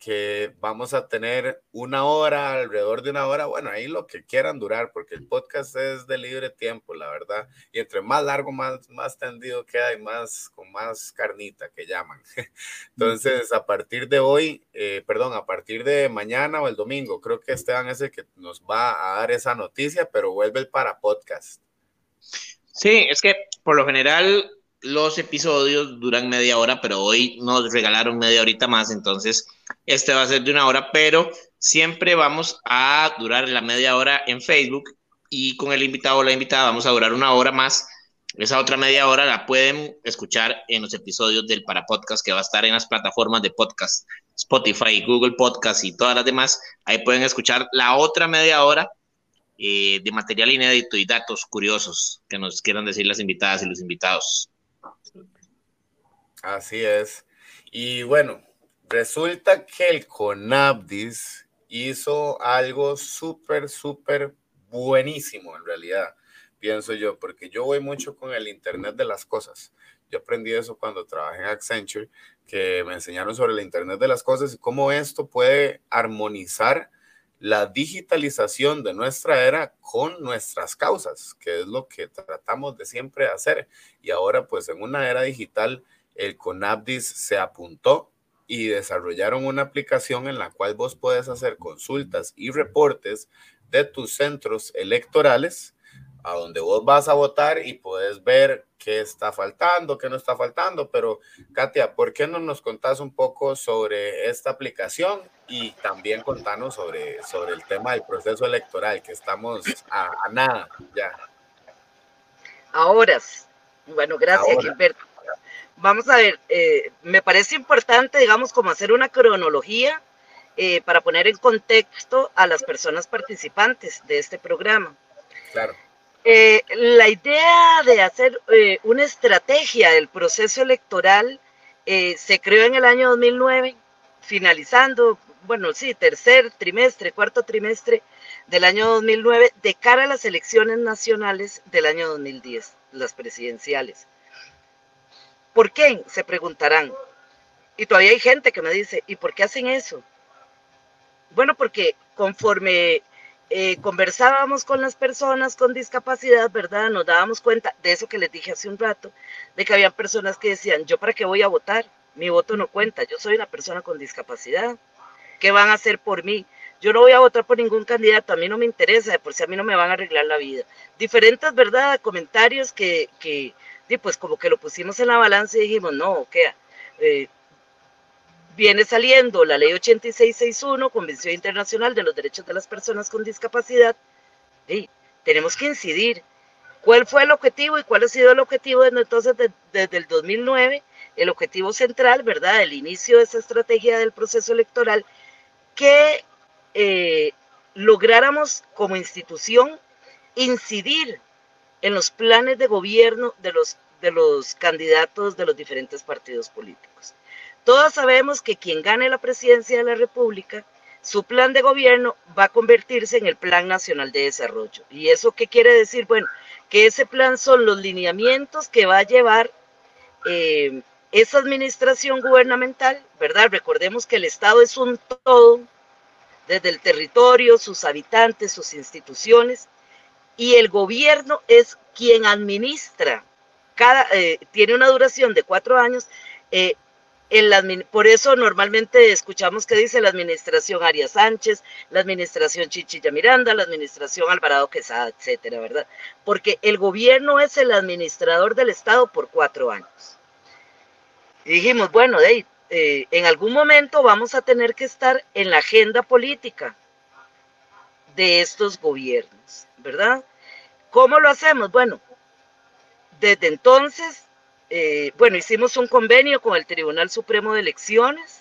que vamos a tener una hora, alrededor de una hora, bueno, ahí lo que quieran durar, porque el podcast es de libre tiempo, la verdad, y entre más largo, más, más tendido queda y más con más carnita que llaman. Entonces, a partir de hoy, eh, perdón, a partir de mañana o el domingo, creo que Esteban es el que nos va a dar esa noticia, pero vuelve el para podcast. Sí, es que por lo general los episodios duran media hora, pero hoy nos regalaron media horita más, entonces este va a ser de una hora, pero siempre vamos a durar la media hora en Facebook y con el invitado o la invitada vamos a durar una hora más. Esa otra media hora la pueden escuchar en los episodios del Para Podcast que va a estar en las plataformas de podcast, Spotify, Google Podcast y todas las demás. Ahí pueden escuchar la otra media hora eh, de material inédito y datos curiosos que nos quieran decir las invitadas y los invitados. Así es. Y bueno, resulta que el CONABDIS hizo algo súper, súper buenísimo en realidad, pienso yo, porque yo voy mucho con el Internet de las Cosas. Yo aprendí eso cuando trabajé en Accenture, que me enseñaron sobre el Internet de las Cosas y cómo esto puede armonizar la digitalización de nuestra era con nuestras causas, que es lo que tratamos de siempre hacer. Y ahora, pues en una era digital, el CONABDIS se apuntó y desarrollaron una aplicación en la cual vos puedes hacer consultas y reportes de tus centros electorales a donde vos vas a votar y puedes ver qué está faltando, qué no está faltando. Pero, Katia, ¿por qué no nos contás un poco sobre esta aplicación y también contanos sobre, sobre el tema del proceso electoral, que estamos a, nada ya? Ahora, bueno, gracias, Gilberto vamos a ver, eh, me parece importante, digamos, como hacer una cronología eh, para poner en contexto a las personas participantes de este programa. Claro. Eh, la idea de hacer una estrategia del proceso electoral se creó en el año 2009, finalizando, bueno, sí, tercer trimestre, cuarto trimestre del año 2009, de cara a las elecciones nacionales del año 2010, las presidenciales. ¿Por qué? Se preguntarán. Y todavía hay gente que me dice, ¿y por qué hacen eso? Bueno, porque conforme eh, conversábamos con las personas con discapacidad, ¿verdad? Nos dábamos cuenta de eso que les dije hace un rato, de que había personas que decían, ¿yo para qué voy a votar? Mi voto no cuenta, yo soy una persona con discapacidad. ¿Qué van a hacer por mí? Yo no voy a votar por ningún candidato, a mí no me interesa, de por si a mí no me van a arreglar la vida. Diferentes, ¿verdad? Comentarios que, que y pues como que lo pusimos en la balanza y dijimos, no, ¿qué? Eh, viene saliendo la ley 8661, Convención Internacional de los Derechos de las Personas con Discapacidad, y tenemos que incidir. ¿Cuál fue el objetivo y cuál ha sido el objetivo desde entonces, desde el 2009? El objetivo central, ¿verdad? El inicio de esa estrategia del proceso electoral, que eh, lográramos como institución incidir en los planes de gobierno de los, de los candidatos de los diferentes partidos políticos. Todos sabemos que quien gane la presidencia de la República, su plan de gobierno va a convertirse en el Plan Nacional de Desarrollo. ¿Y eso qué quiere decir? Bueno, que ese plan son los lineamientos que va a llevar eh, esa administración gubernamental, ¿verdad? Recordemos que el Estado es un todo, desde el territorio, sus habitantes, sus instituciones, y el gobierno es quien administra. Cada, eh, tiene una duración de cuatro años. Eh, por eso normalmente escuchamos que dice la administración Arias Sánchez, la administración Chichilla Miranda, la administración Alvarado Quesada, etcétera, ¿verdad? Porque el gobierno es el administrador del Estado por cuatro años. Y dijimos, bueno, eh, en algún momento vamos a tener que estar en la agenda política de estos gobiernos, ¿verdad? ¿Cómo lo hacemos? Bueno, desde entonces, eh, bueno, hicimos un convenio con el Tribunal Supremo de Elecciones.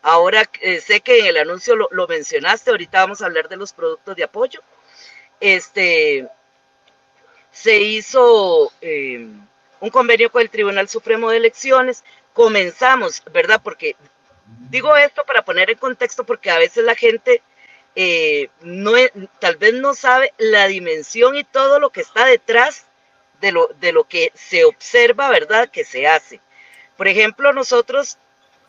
Ahora eh, sé que en el anuncio lo, mencionaste, ahorita vamos a hablar de los productos de apoyo. Este, se hizo eh, un convenio con el Tribunal Supremo de Elecciones. Comenzamos, ¿verdad? Porque digo esto para poner en contexto, porque a veces la gente eh, no tal vez no sabe la dimensión y todo lo que está detrás de lo, de lo que se observa, ¿verdad? Que se hace. Por ejemplo, nosotros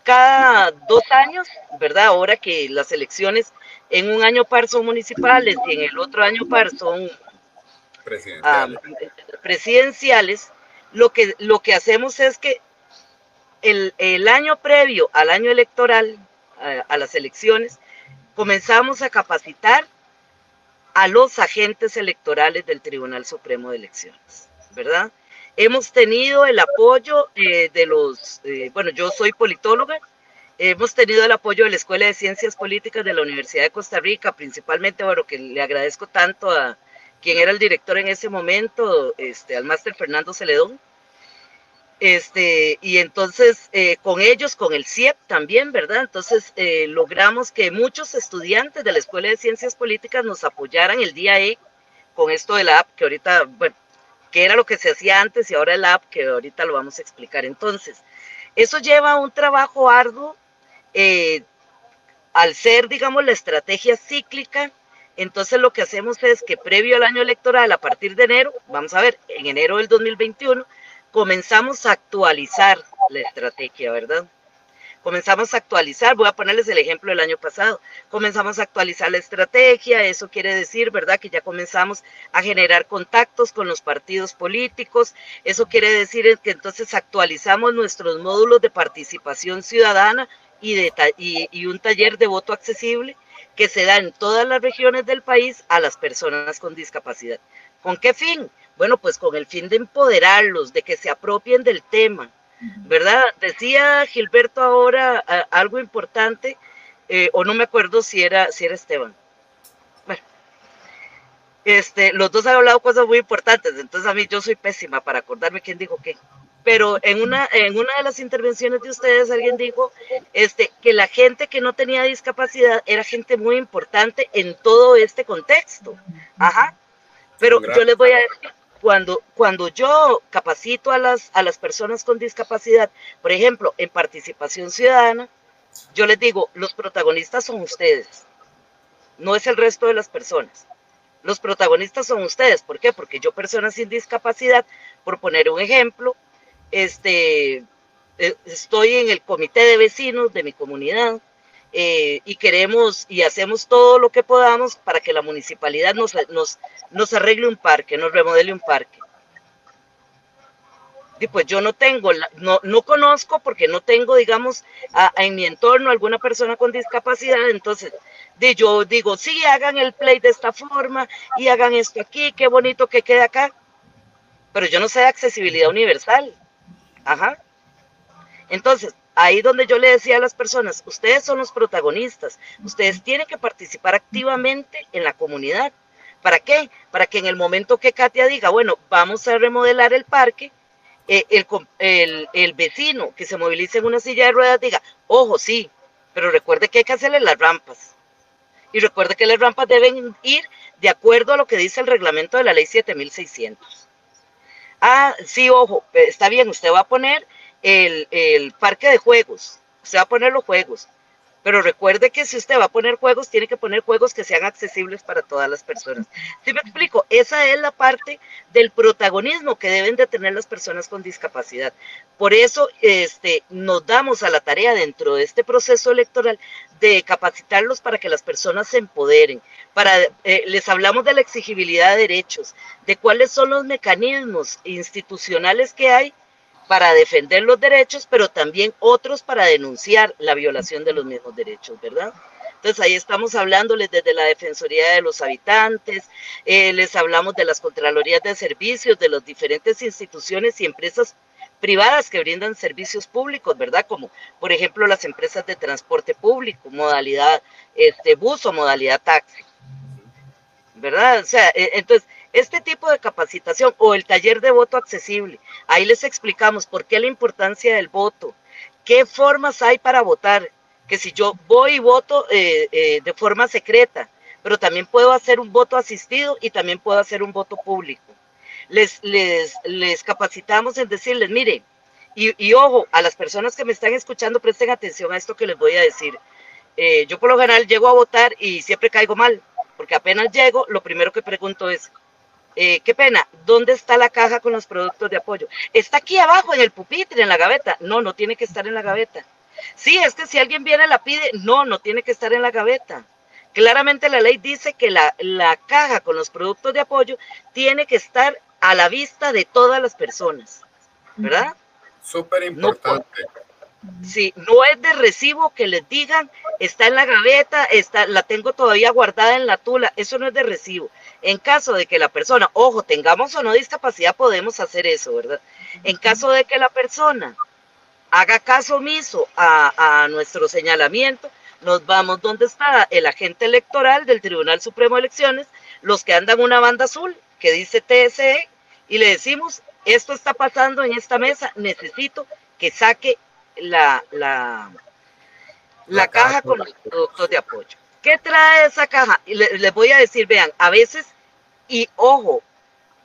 cada dos años, ¿verdad? Ahora que las elecciones en un año par son municipales y en el otro año par son presidenciales, ah, presidenciales lo, que, lo que hacemos es que el, el año previo al año electoral, a las elecciones, comenzamos a capacitar a los agentes electorales del Tribunal Supremo de Elecciones, ¿verdad? Hemos tenido el apoyo eh, de los, eh, bueno, yo soy politóloga, hemos tenido el apoyo de la Escuela de Ciencias Políticas de la Universidad de Costa Rica, principalmente, bueno, que le agradezco tanto a quien era el director en ese momento, este, al máster Fernando Celedón, este, y entonces eh, con ellos, con el CIEP también, ¿verdad? Entonces eh, logramos que muchos estudiantes de la Escuela de Ciencias Políticas nos apoyaran el día E con esto de app, que ahorita, bueno, que era lo que se hacía antes y ahora el app, que ahorita lo vamos a explicar. Entonces, eso lleva un trabajo arduo, eh, al ser, digamos, la estrategia cíclica, entonces lo que hacemos es que previo al año electoral, a partir de enero, vamos a ver, en enero del 2021, comenzamos a actualizar la estrategia, ¿verdad? Comenzamos a actualizar, voy a ponerles el ejemplo del año pasado, comenzamos a actualizar la estrategia, eso quiere decir, ¿verdad? Que ya comenzamos a generar contactos con los partidos políticos, eso quiere decir que entonces actualizamos nuestros módulos de participación ciudadana y, un taller de voto accesible que se da en todas las regiones del país a las personas con discapacidad. ¿Con qué fin? Bueno, pues con el fin de empoderarlos, de que se apropien del tema, ¿verdad? Decía Gilberto ahora algo importante, eh, o no me acuerdo si era, si era Esteban. Bueno, este, los dos han hablado cosas muy importantes, entonces a mí yo soy pésima para acordarme quién dijo qué. Pero en una, en una de las intervenciones de ustedes alguien dijo este, que la gente que no tenía discapacidad era gente muy importante en todo este contexto. Ajá. Pero yo les voy a decir, cuando, cuando yo capacito a las, a las personas con discapacidad, por ejemplo, en participación ciudadana, yo les digo, los protagonistas son ustedes, no es el resto de las personas. Los protagonistas son ustedes. ¿Por qué? Porque yo, persona sin discapacidad, por poner un ejemplo, este, eh, estoy en el comité de vecinos de mi comunidad, eh, y queremos y hacemos todo lo que podamos para que la municipalidad nos, nos, nos arregle un parque, nos remodele un parque. Y pues yo no tengo, no, no conozco porque no tengo, digamos, en mi entorno alguna persona con discapacidad, entonces de, yo digo, sí, hagan el play de esta forma y hagan esto aquí, qué bonito que quede acá, pero yo no sé de accesibilidad universal. Ajá. Entonces, ahí donde yo le decía a las personas, ustedes son los protagonistas, ustedes tienen que participar activamente en la comunidad. ¿Para qué? Para que en el momento que Katia diga, bueno, vamos a remodelar el parque, eh, el, el, vecino que se movilice en una silla de ruedas diga, ojo, sí, pero recuerde que hay que hacerle las rampas. Y recuerde que las rampas deben ir de acuerdo a lo que dice el reglamento de la ley 7600. Ah, sí, ojo, está bien, usted va a poner el, parque de juegos, usted va a poner los juegos, pero recuerde que si usted va a poner juegos, tiene que poner juegos que sean accesibles para todas las personas. ¿Sí me explico? Esa es la parte del protagonismo que deben de tener las personas con discapacidad. Por eso este, nos damos a la tarea dentro de este proceso electoral de capacitarlos para que las personas se empoderen. Para, eh, les hablamos de la exigibilidad de derechos, de cuáles son los mecanismos institucionales que hay para defender los derechos, pero también otros para denunciar la violación de los mismos derechos, ¿verdad? Entonces ahí estamos hablándoles desde la Defensoría de los Habitantes, eh, les hablamos de las Contralorías de Servicios, de las diferentes instituciones y empresas privadas que brindan servicios públicos, ¿verdad? Como por ejemplo las empresas de transporte público, modalidad este, bus o modalidad taxi, ¿verdad? O sea, eh, entonces este tipo de capacitación o el taller de voto accesible, ahí les explicamos por qué la importancia del voto, qué formas hay para votar, que si yo voy y voto eh, eh, de forma secreta, pero también puedo hacer un voto asistido y también puedo hacer un voto público. Les, les, les capacitamos en decirles, mire, y, ojo, a las personas que me están escuchando, presten atención a esto que les voy a decir. Eh, yo por lo general llego a votar y siempre caigo mal porque apenas llego, lo primero que pregunto es, eh, qué pena, ¿dónde está la caja con los productos de apoyo? Está aquí abajo en el pupitre, en la gaveta. No, no tiene que estar en la gaveta. Sí, es que si alguien viene la pide, no, no tiene que estar en la gaveta. Claramente la ley dice que la, la caja con los productos de apoyo tiene que estar a la vista de todas las personas, ¿verdad? Súper importante. sí, no es de recibo que les digan, está en la gaveta, está, la tengo todavía guardada en la tula, eso no es de recibo. En caso de que la persona, ojo, tengamos o no discapacidad, podemos hacer eso, ¿verdad? En caso de que la persona haga caso omiso a, a nuestro señalamiento, nos vamos donde está el agente electoral del Tribunal Supremo de Elecciones, los que andan una banda azul que dice TSE, y le decimos, esto está pasando en esta mesa, necesito que saque la, la, la, caja con los productos de apoyo. ¿Qué trae esa caja? Y les voy a decir, vean, a veces, y ojo,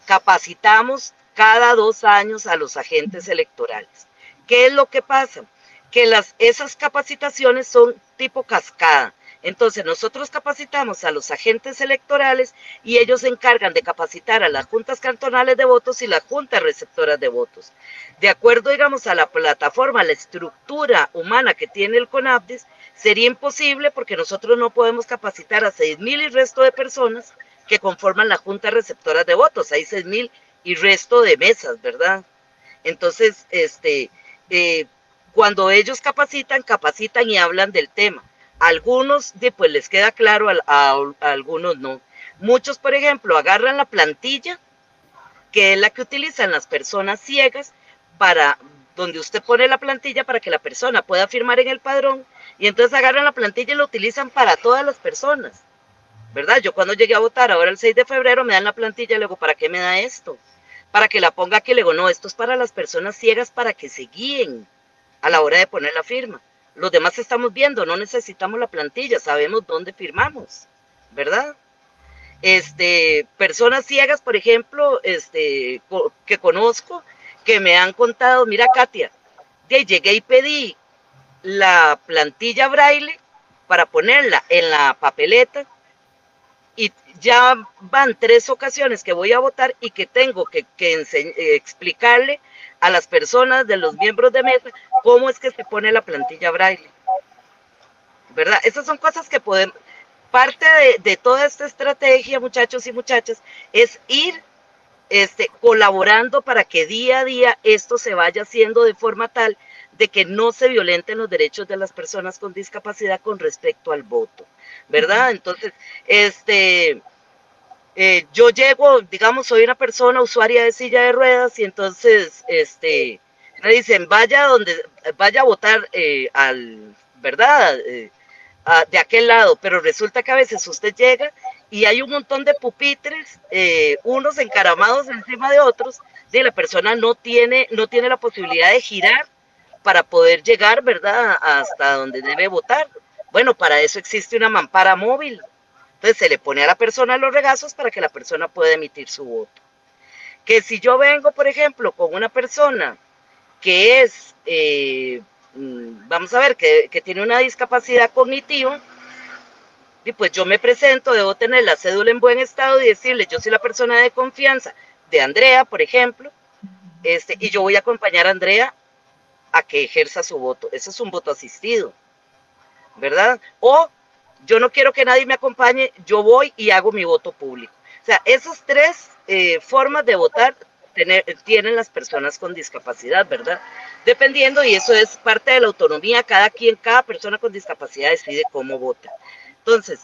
capacitamos cada dos años a los agentes electorales. ¿Qué es lo que pasa? Que las, esas capacitaciones son tipo cascada. Entonces, nosotros capacitamos a los agentes electorales y ellos se encargan de capacitar a las juntas cantonales de votos y las juntas receptoras de votos. De acuerdo, digamos, a la plataforma, a la estructura humana que tiene el CONAPDIS, sería imposible porque nosotros no podemos capacitar a 6.000 y resto de personas que conforman la junta receptora de votos. Hay 6.000 y resto de mesas, ¿verdad? Entonces, este, eh, cuando ellos capacitan, capacitan y hablan del tema. Algunos, pues les queda claro, a, algunos no. Muchos, por ejemplo, agarran la plantilla, que es la que utilizan las personas ciegas, para donde usted pone la plantilla para que la persona pueda firmar en el padrón, y entonces agarran la plantilla y la utilizan para todas las personas. ¿Verdad? Yo cuando llegué a votar, ahora el 6 de febrero, me dan la plantilla y le digo, ¿para qué me da esto? Para que la ponga aquí, le digo, no, esto es para las personas ciegas para que se guíen a la hora de poner la firma. Los demás estamos viendo, no necesitamos la plantilla, sabemos dónde firmamos, ¿verdad? Este, personas ciegas, por ejemplo, este, que conozco, que me han contado, mira Katia, de, llegué y pedí la plantilla braille para ponerla en la papeleta y ya van tres ocasiones que voy a votar y que tengo que, que explicarle a las personas de los miembros de mesa cómo es que se pone la plantilla braille. ¿Verdad? Esas son cosas que podemos, parte de, toda esta estrategia, muchachos y muchachas, es ir este, colaborando para que día a día esto se vaya haciendo de forma tal de que no se violenten los derechos de las personas con discapacidad con respecto al voto, ¿verdad? Entonces, este, eh, yo llego, digamos, soy una persona usuaria de silla de ruedas y entonces, este, me dicen, vaya donde, vaya a votar eh, al, ¿verdad? Eh, de aquel lado, pero resulta que a veces usted llega y hay un montón de pupitres, unos encaramados encima de otros, y la persona no tiene, no tiene la posibilidad de girar para poder llegar, ¿verdad?, hasta donde debe votar. Bueno, para eso existe una mampara móvil, entonces se le pone a la persona los regazos para que la persona pueda emitir su voto. Que si yo vengo, por ejemplo, con una persona que es, eh, mm, vamos a ver, que, tiene una discapacidad cognitiva, y pues yo me presento, debo tener la cédula en buen estado y decirle, yo soy la persona de confianza de Andrea, por ejemplo, este, y yo voy a acompañar a Andrea a que ejerza su voto. Eso es un voto asistido, ¿verdad? O yo no quiero que nadie me acompañe, yo voy y hago mi voto público. O sea, esas tres eh, formas de votar tienen las personas con discapacidad, ¿verdad? Dependiendo, y eso es parte de la autonomía, cada quien, cada persona con discapacidad decide cómo vota. Entonces,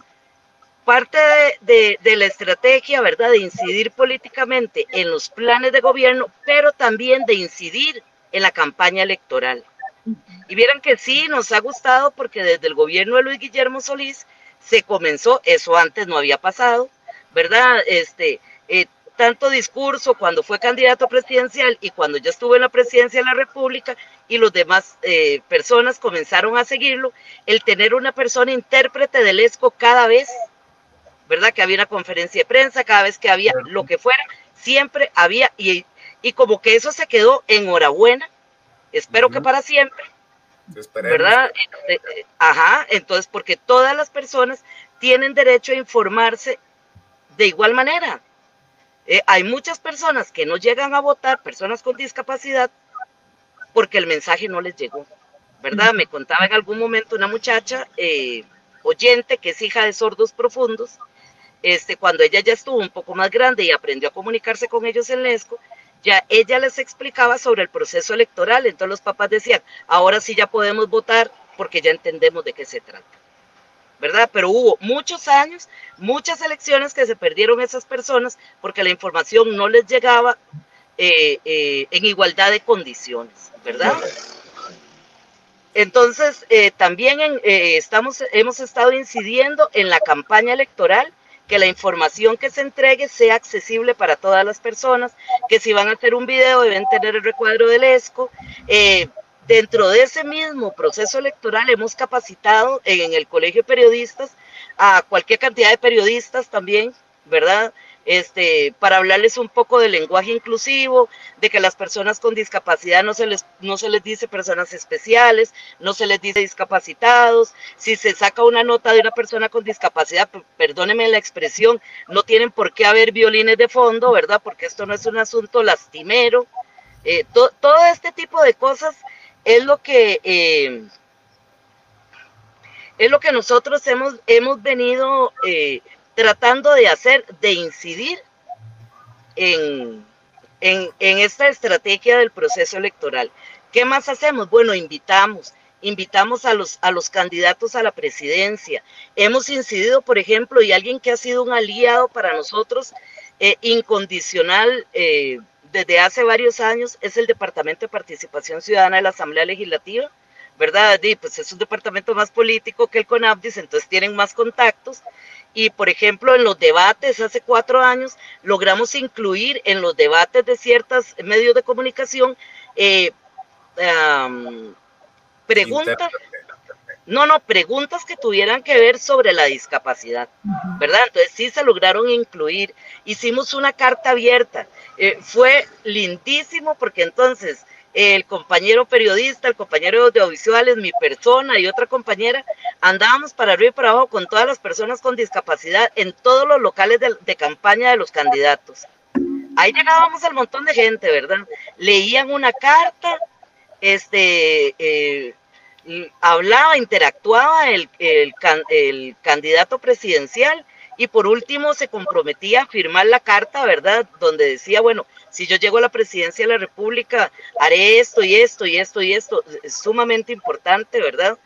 parte de, de, la estrategia, ¿verdad? De incidir políticamente en los planes de gobierno, pero también de incidir en la campaña electoral. Y vieran que sí, nos ha gustado porque desde el gobierno de Luis Guillermo Solís se comenzó, eso antes no había pasado, ¿verdad? Este, eh, tanto discurso cuando fue candidato presidencial y cuando ya estuvo en la presidencia de la República y los demás eh, personas comenzaron a seguirlo, el tener una persona intérprete del ESCO cada vez, ¿verdad? Que había una conferencia de prensa, cada vez que había lo que fuera, siempre había, y, y como que eso se quedó enhorabuena, espero que para siempre, ¿verdad? Este, ajá, entonces porque todas las personas tienen derecho a informarse de igual manera. Eh, hay muchas personas que no llegan a votar, personas con discapacidad, porque el mensaje no les llegó, ¿verdad? Me contaba en algún momento una muchacha eh, oyente que es hija de sordos profundos, este, cuando ella ya estuvo un poco más grande y aprendió a comunicarse con ellos en Lesco, ya ella les explicaba sobre el proceso electoral, entonces los papás decían, ahora sí ya podemos votar porque ya entendemos de qué se trata. ¿verdad? Pero hubo muchos años, muchas elecciones que se perdieron esas personas porque la información no les llegaba eh, eh, en igualdad de condiciones, ¿verdad? Entonces, eh, también estamos, hemos estado incidiendo en la campaña electoral que la información que se entregue sea accesible para todas las personas, que si van a hacer un video deben tener el recuadro del ESCO, Dentro de ese mismo proceso electoral hemos capacitado en, el Colegio de Periodistas a cualquier cantidad de periodistas también, ¿verdad? Este, para hablarles un poco del lenguaje inclusivo, de que las personas con discapacidad no se les, no se les dice personas especiales, no se les dice discapacitados. Si se saca una nota de una persona con discapacidad, perdónenme la expresión, no tienen por qué haber violines de fondo, ¿verdad? Porque esto no es un asunto lastimero. Eh, todo este tipo de cosas es lo que eh, es lo que nosotros hemos, hemos venido eh, tratando de hacer, de incidir en, en, esta estrategia del proceso electoral. ¿Qué más hacemos? Bueno, invitamos, invitamos a los, a los candidatos a la presidencia. Hemos incidido, por ejemplo, y alguien que ha sido un aliado para nosotros, eh, incondicional, desde hace varios años es el Departamento de Participación Ciudadana de la Asamblea Legislativa, ¿verdad? Y pues es un departamento más político que el CONAPDIS, entonces tienen más contactos. Y por ejemplo, en los debates hace cuatro años logramos incluir en los debates de ciertos medios de comunicación eh, preguntas no, no, preguntas que tuvieran que ver sobre la discapacidad, ¿verdad? Entonces sí se lograron incluir. Hicimos una carta abierta. Eh, fue lindísimo porque entonces el compañero periodista, el compañero de audiovisuales, mi persona y otra compañera, andábamos para arriba y para abajo con todas las personas con discapacidad en todos los locales de, campaña de los candidatos. Ahí llegábamos al montón de gente, ¿verdad? Leían una carta, este, eh, hablaba, interactuaba el, el, candidato presidencial y por último se comprometía a firmar la carta, ¿verdad? Donde decía, bueno, si yo llego a la presidencia de la República, haré esto y esto y esto y esto, es sumamente importante, ¿verdad?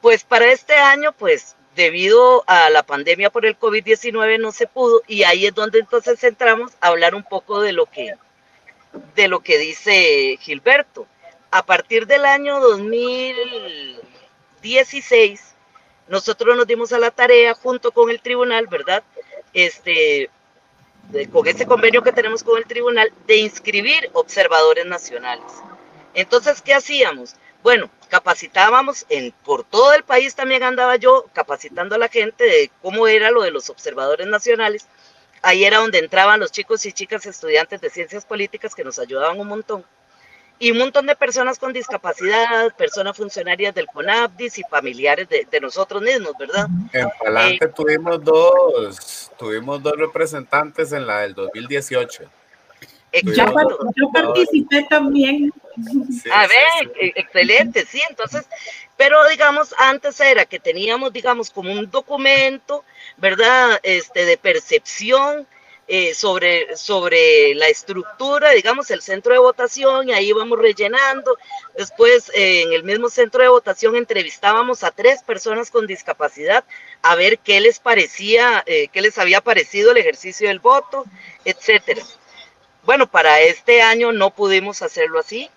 Pues para este año, pues debido a la pandemia por el COVID-19 no se pudo y ahí es donde entonces entramos a hablar un poco de lo que de lo que dice Gilberto a partir del año 2016, nosotros nos dimos a la tarea junto con el tribunal, ¿verdad? Este, con ese convenio que tenemos con el tribunal, de inscribir observadores nacionales. Entonces, ¿qué hacíamos? Bueno, capacitábamos en, por todo el país también andaba yo capacitando a la gente de cómo era lo de los observadores nacionales. Ahí era donde entraban los chicos y chicas estudiantes de ciencias políticas que nos ayudaban un montón y un montón de personas con discapacidad, personas funcionarias del CONAPDIS y familiares de, nosotros mismos, ¿verdad? En Palante eh, tuvimos dos, tuvimos dos representantes en la del 2018. Yo, yo, participé también. a ver, e, excelente, sí, entonces, pero digamos, antes era que teníamos, digamos, como un documento, ¿verdad? Este, de percepción eh, sobre, sobre la estructura, digamos, el centro de votación, y ahí íbamos rellenando. Después, eh, en el mismo centro de votación, entrevistábamos a tres personas con discapacidad a ver qué les parecía, eh, qué les había parecido el ejercicio del voto, etcétera. Bueno, para este año no pudimos hacerlo así,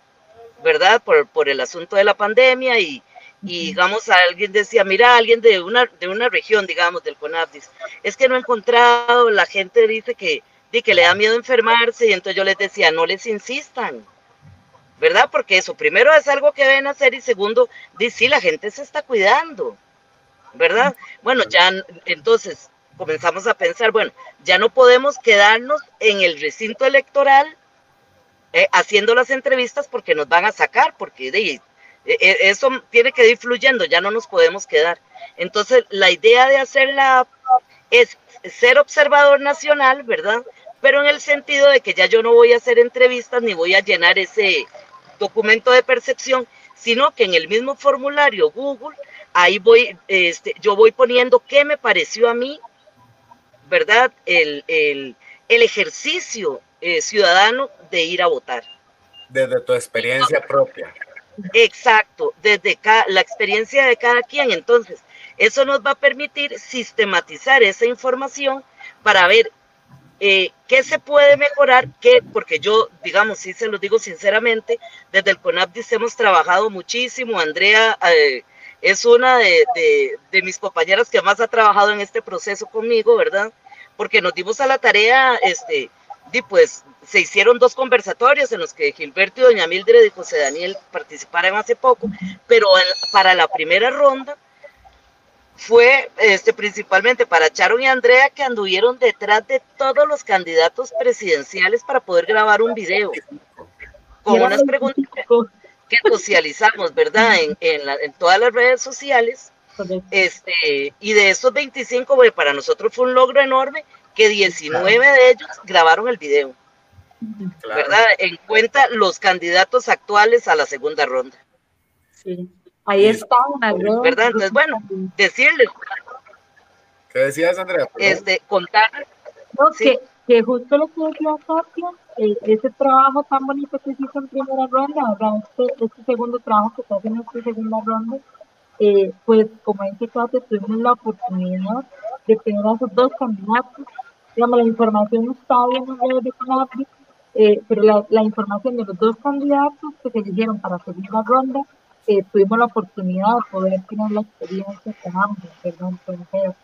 ¿verdad? Por, por el asunto de la pandemia y, y digamos alguien decía, mira, alguien de una, de una región, digamos, del CONAPDIS, es que no he encontrado, la gente dice que, que le da miedo enfermarse y entonces yo les decía, no les insistan, ¿verdad? Porque eso, primero es algo que deben hacer y segundo, dice, sí, la gente se está cuidando, ¿verdad? Bueno, ya entonces comenzamos a pensar, bueno, ya no podemos quedarnos en el recinto electoral eh, haciendo las entrevistas porque nos van a sacar, porque de, eso tiene que ir fluyendo, ya no nos podemos quedar. Entonces, la idea de hacerla es ser observador nacional, ¿verdad? Pero en el sentido de que ya yo no voy a hacer entrevistas ni voy a llenar ese documento de percepción, sino que en el mismo formulario Google, ahí voy, este, yo voy poniendo qué me pareció a mí, ¿verdad? El, el, el ejercicio eh, ciudadano de ir a votar. Desde tu experiencia propia. Exacto, desde la experiencia de cada quien. Entonces, eso nos va a permitir sistematizar esa información para ver eh, qué se puede mejorar, qué, porque yo, digamos, sí se lo digo sinceramente, desde el CONAPDIS hemos trabajado muchísimo. Andrea eh, es una de, de, mis compañeras que más ha trabajado en este proceso conmigo, ¿verdad? Porque nos dimos a la tarea, este, y pues se hicieron dos conversatorios en los que Gilberto y Doña Mildred y José Daniel participaron hace poco, pero para la primera ronda fue este, principalmente para Charon y Andrea que anduvieron detrás de todos los candidatos presidenciales para poder grabar un video con unas preguntas que socializamos, ¿verdad? En, en, todas las redes sociales. Este, y de esos 25, para nosotros fue un logro enorme que 19 de ellos grabaron el video. ¿Verdad? En cuenta los candidatos actuales a la segunda ronda. Sí. Ahí está una ¿Verdad? Entonces, bueno, decirles. ¿Qué decías, Andrea? Este, contar. No, que, que justo lo que decía Katia, eh, ese trabajo tan bonito que se hizo en primera ronda, ¿verdad? Este, este segundo trabajo que se hace en esta segunda ronda, eh, pues como dice Katia, tuvimos la oportunidad de tener a esos dos candidatos digamos, la información está bien en de Conapri, eh, pero la, información de los dos candidatos que se eligieron para la ronda, eh, tuvimos la oportunidad de poder tener la experiencia con ambos, perdón, entonces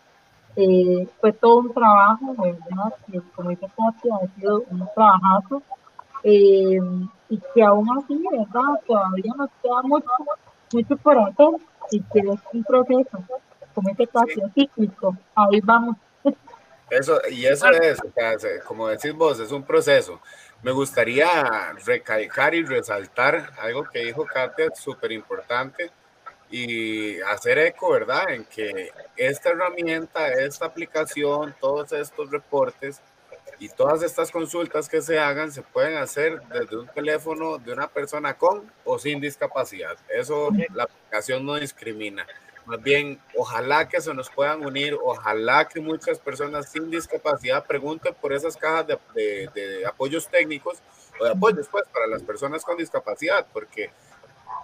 eh, fue todo un trabajo, ¿verdad? Que como dice Katia, ha sido un trabajazo, eh, y que aún así, ¿verdad? Todavía nos queda mucho, mucho por hacer, y que es un proceso, como dice Katia, cíclico, ahí vamos. Eso, y eso es, como decís vos, es un proceso. Me gustaría recalcar y resaltar algo que dijo Katia, súper importante, y hacer eco, ¿verdad? En que esta herramienta, esta aplicación, todos estos reportes y todas estas consultas que se hagan se pueden hacer desde un teléfono de una persona con o sin discapacidad. Eso la aplicación no discrimina. Más bien, ojalá que se nos puedan unir, ojalá que muchas personas sin discapacidad pregunten por esas cajas de, de, apoyos técnicos o de apoyos pues, para las personas con discapacidad, porque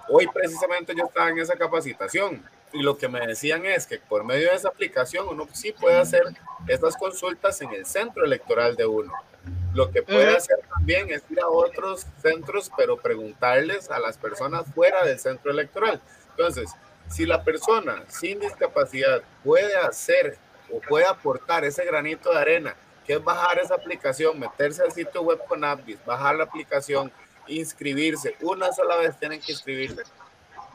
hoy precisamente yo estaba en esa capacitación y lo que me decían es que por medio de esa aplicación uno sí puede hacer estas consultas en el centro electoral de uno. Lo que puede hacer también es ir a otros centros, pero preguntarles a las personas fuera del centro electoral. Entonces, si la persona sin discapacidad puede hacer o puede aportar ese granito de arena, que es bajar esa aplicación, meterse al sitio web con Appbis, bajar la aplicación, inscribirse, una sola vez tienen que inscribirse.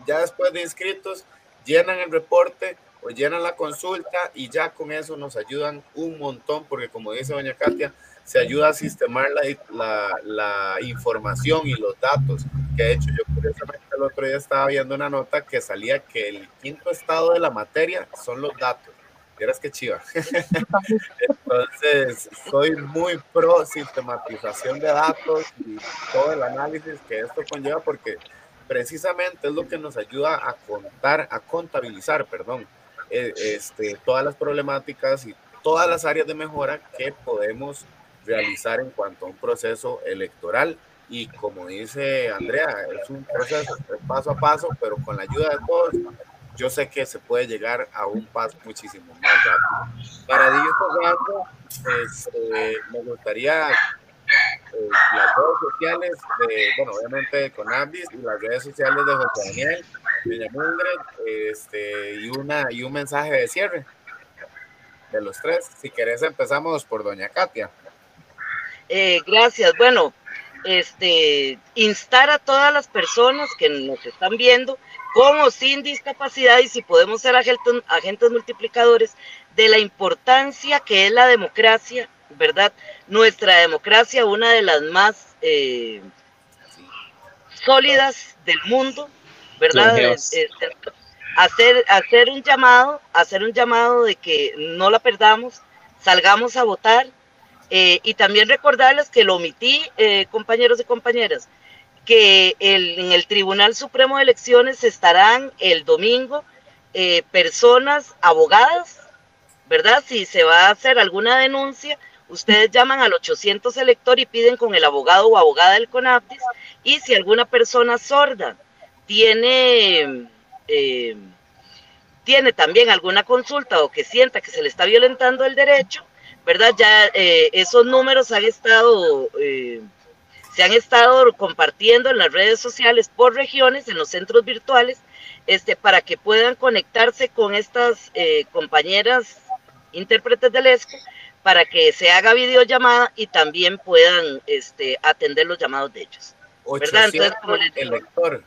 Ya después de inscritos, llenan el reporte o llenan la consulta y ya con eso nos ayudan un montón, porque como dice doña Katia, se ayuda a sistemar la, la, información y los datos. Que de hecho yo curiosamente el otro día estaba viendo una nota que salía que el quinto estado de la materia son los datos. Vieras que chiva. Entonces, soy muy pro sistematización de datos y todo el análisis que esto conlleva porque precisamente es lo que nos ayuda a contar, a contabilizar, perdón, eh, este, todas las problemáticas y todas las áreas de mejora que podemos realizar en cuanto a un proceso electoral. Y como dice Andrea, es un proceso paso a paso, pero con la ayuda de todos, yo sé que se puede llegar a un paso muchísimo más rápido. Para dicho este, me gustaría eh, las redes sociales de, bueno, obviamente con Ambis y las redes sociales de José Daniel, de este, y, una, y un mensaje de cierre de los tres. Si querés empezamos por doña Katia. Eh, gracias. Bueno, este, instar a todas las personas que nos están viendo, como sin discapacidad y si podemos ser agentes, agentes multiplicadores, de la importancia que es la democracia, ¿verdad? Nuestra democracia, una de las más eh, sólidas del mundo, ¿verdad? Este, hacer, hacer un llamado, hacer un llamado de que no la perdamos, salgamos a votar eh, y también recordarles que lo omití, eh, compañeros y compañeras, que en el Tribunal Supremo de Elecciones estarán el domingo eh, personas abogadas, ¿verdad? Si se va a hacer alguna denuncia, ustedes llaman al 800 elector y piden con el abogado o abogada del CONAPTIS y si alguna persona sorda tiene tiene también alguna consulta o que sienta que se le está violentando el derecho, ¿verdad? Ya eh, esos números han estado, eh, se han estado compartiendo en las redes sociales por regiones, en los centros virtuales, este, para que puedan conectarse con estas compañeras intérpretes del ESCO para que se haga videollamada y también puedan este, atender los llamados de ellos. ¿verdad? Entonces, como les digo, elector.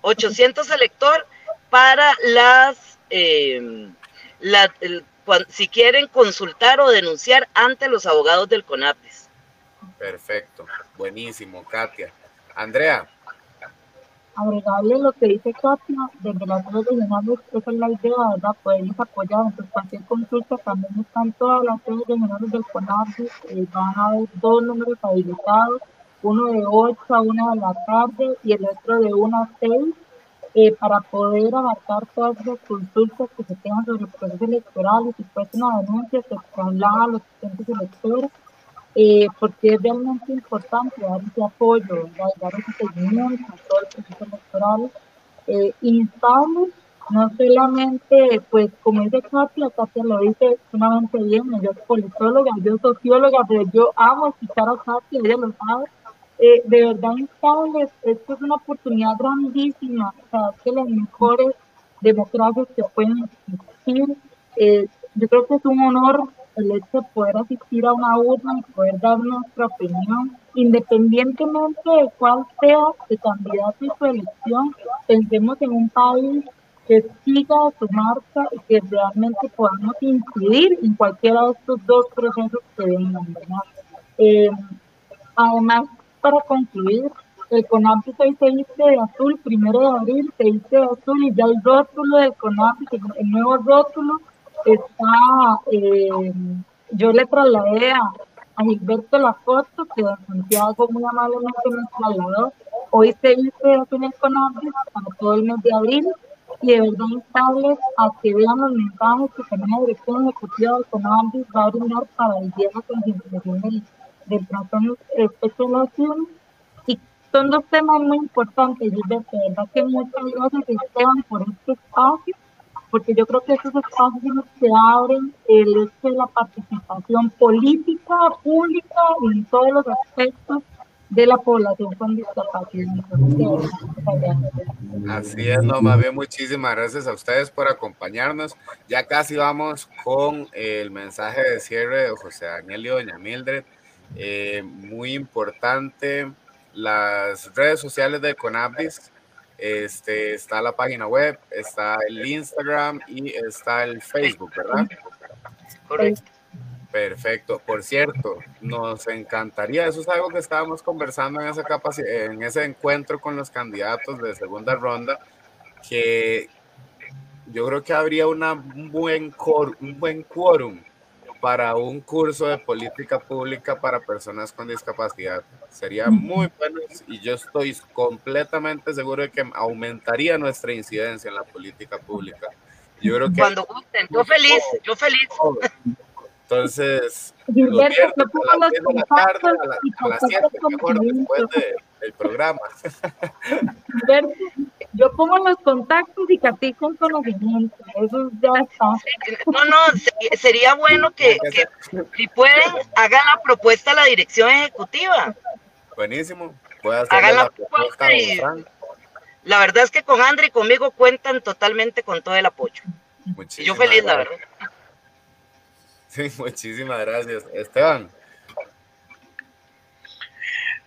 800 elector para las, eh, si quieren consultar o denunciar ante los abogados del CONAPES. Perfecto, buenísimo, Katia. Andrea. Agregarle lo que dice Katia, desde las redes regionales, esa es la idea, ¿verdad? Poderles apoyar, entonces cualquier consulta también están todas las redes regionales del CONAPES, eh, van a haber dos números habilitados, uno de 8 a 1 de la tarde y el otro de 1 a 6 eh, para poder abarcar todas las consultas que se tengan sobre el proceso electoral y si fuese una denuncia se traslada a los asistentes electores eh, porque es realmente importante dar ese apoyo, dar ese seguimiento a todo el proceso electoral. Eh, instales no solamente, pues como dice Katia, Katia lo dice sumamente bien, yo soy politóloga, yo socióloga, pero yo amo escuchar a Katia, ella lo sabe, eh, de verdad instables, esto es una oportunidad grandísima, o sea, que las mejores democracias que pueden existir. Eh, yo creo que es un honor el hecho de poder asistir a una urna y poder dar nuestra opinión, independientemente de cuál sea el candidato y su elección, pensemos en un país que siga su marcha y que realmente podamos incidir en cualquiera de estos dos procesos que vengan. Eh, además, para concluir, el CONAPI hoy se viste de azul, primero de abril se viste de azul y ya el rótulo del CONAPI, el nuevo rótulo está, eh, yo le trasladé a, Gilberto la foto que don Santiago muy amablemente me trasladó. Hoy se viste de azul el CONAPI para todo el mes de abril y de verdad instarles a que vean los mensajes que también la dirección ejecutiva del CONAPI va a brindar para el día de la concientización del del trastorno especialización y son dos temas muy importantes, Gilberto, de verdad que muchas gracias Esteban por este espacio, porque yo creo que esos espacios que abren el hecho de la participación política, pública y en todos los aspectos de la población con discapacidad. Así es, no, más bien muchísimas gracias a ustedes por acompañarnos. Ya casi vamos con el mensaje de cierre de José Daniel y Doña Mildred. Eh, muy importante, las redes sociales de Conabdis. Este, está la página web, está el Instagram y está el Facebook, ¿verdad? Correcto. Perfecto. Por cierto, nos encantaría, eso es algo que estábamos conversando en, esa en ese encuentro con los candidatos de segunda ronda, que yo creo que habría una, un, buen un buen quórum para un curso de política pública para personas con discapacidad. Sería muy bueno y yo estoy completamente seguro de que aumentaría nuestra incidencia en la política pública. Yo creo que Cuando gusten, yo feliz, yo feliz. Entonces, viernes a las 10 de la tarde, a, las 7, mejor después del programa. Yo pongo los contactos y con conocimiento. Eso ya está. No, no, sería bueno que, que, si pueden, hagan la propuesta a la dirección ejecutiva. Buenísimo. Hagan la, propuesta y, la verdad es que con André y conmigo cuentan totalmente con todo el apoyo. yo feliz, la verdad. Sí, muchísimas gracias. Esteban.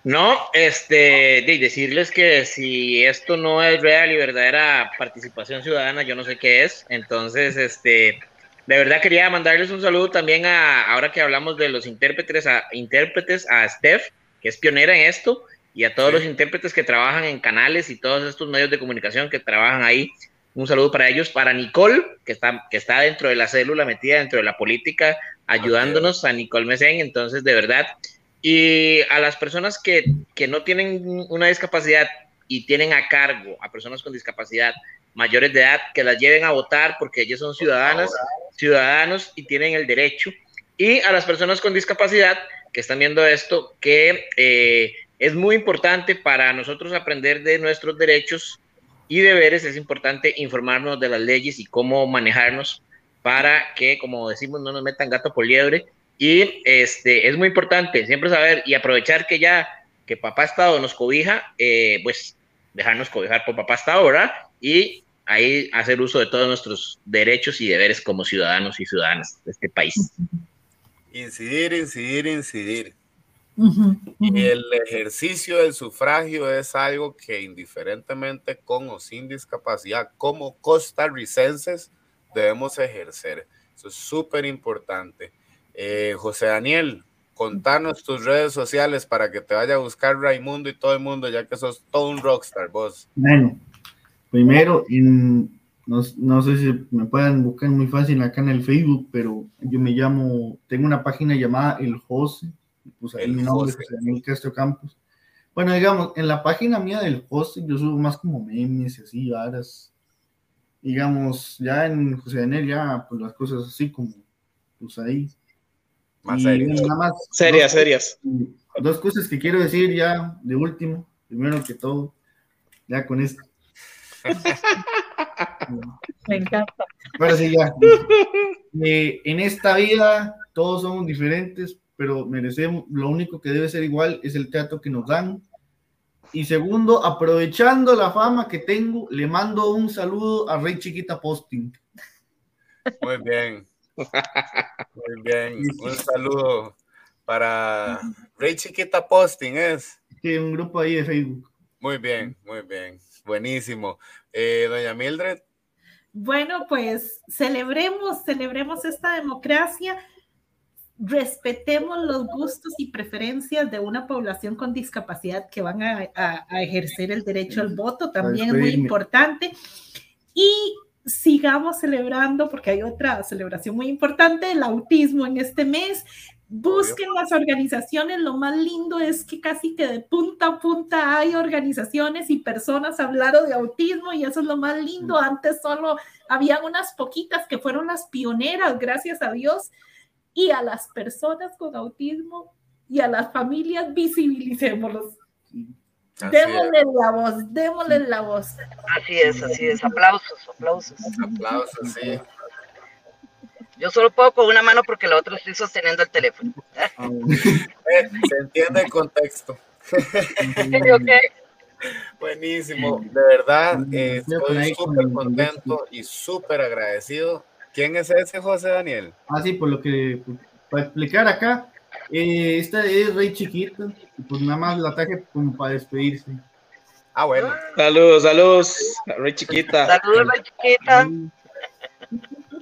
No, este, de decirles que si esto no es real y verdadera participación ciudadana, yo no sé qué es. Entonces, este, de verdad quería mandarles un saludo también a, ahora que hablamos de los intérpretes, a intérpretes, a Steph, que es pionera en esto, y a todos los intérpretes que trabajan en canales y todos estos medios de comunicación que trabajan ahí. Un saludo para ellos, para Nicole, que está, que está dentro de la célula, metida dentro de la política, ayudándonos, a Nicole Mesén. Entonces, de verdad, y a las personas que, que no tienen una discapacidad y tienen a cargo a personas con discapacidad mayores de edad, que las lleven a votar porque ellos son ciudadanas, ciudadanos y tienen el derecho. Y a las personas con discapacidad que están viendo esto, que eh, es muy importante para nosotros aprender de nuestros derechos y deberes, es importante informarnos de las leyes y cómo manejarnos para que, como decimos, no nos metan gato por liebre. Y este, es muy importante siempre saber y aprovechar que ya que papá Estado nos cobija, eh, pues dejarnos cobijar por papá Estado, ¿verdad? Y ahí hacer uso de todos nuestros derechos y deberes como ciudadanos y ciudadanas de este país. Incidir, incidir, incidir. Y el ejercicio del sufragio es algo que indiferentemente con o sin discapacidad, como costarricenses, debemos ejercer. Eso es súper importante. Eh, José Daniel, contanos tus redes sociales para que te vaya a buscar Raimundo y todo el mundo, ya que sos todo un rockstar, vos. Bueno, primero, no, no, sé si me pueden buscar muy fácil acá en el Facebook, pero yo me llamo, tengo una página llamada El José pues ahí mi nombre es Castro Campos. Bueno, digamos, en la página mía del host yo subo más como memes y así, varas. Digamos, ya en José Daniel, ya, pues las cosas así como, pues ahí. Más serias. serias, serias. Dos cosas que quiero decir ya de último, primero que todo, ya con esto. Me encanta. Ahora sí, ya. Eh, en esta vida todos somos diferentes, pero merecemos, lo único que debe ser igual es el teatro que nos dan. Y segundo, aprovechando la fama que tengo, le mando un saludo a Rey Chiquita Posting. Muy bien. Muy bien. Un saludo para Rey Chiquita Posting, ¿es? Sí, un grupo ahí de Facebook. Muy bien, muy bien. Buenísimo. Eh, doña Mildred. Bueno, pues celebremos, celebremos esta democracia respetemos los gustos y preferencias de una población con discapacidad que van a, ejercer el derecho al voto, también es muy importante. Y sigamos celebrando, porque hay otra celebración muy importante, el autismo en este mes. Busquen las organizaciones, lo más lindo es que casi que de punta a punta hay organizaciones y personas hablando de autismo y eso es lo más lindo. Antes solo había unas poquitas que fueron las pioneras, gracias a Dios y a las personas con autismo y a las familias visibilicémoslos. Démosle la voz, démosle la voz. Así es, así es. Aplausos, aplausos. Aplausos, sí. Yo solo puedo con una mano porque la otra estoy sosteniendo el teléfono. Eh, se entiende el contexto. Buenísimo, de verdad, eh, estoy súper contento y súper agradecido ¿Quién es ese José Daniel? Ah, sí, por lo que, para explicar acá, eh, esta es Rey Chiquita, pues nada más la traje como para despedirse. Ah, bueno. Saludos, saludos, Rey Chiquita. Saludos, Rey Chiquita.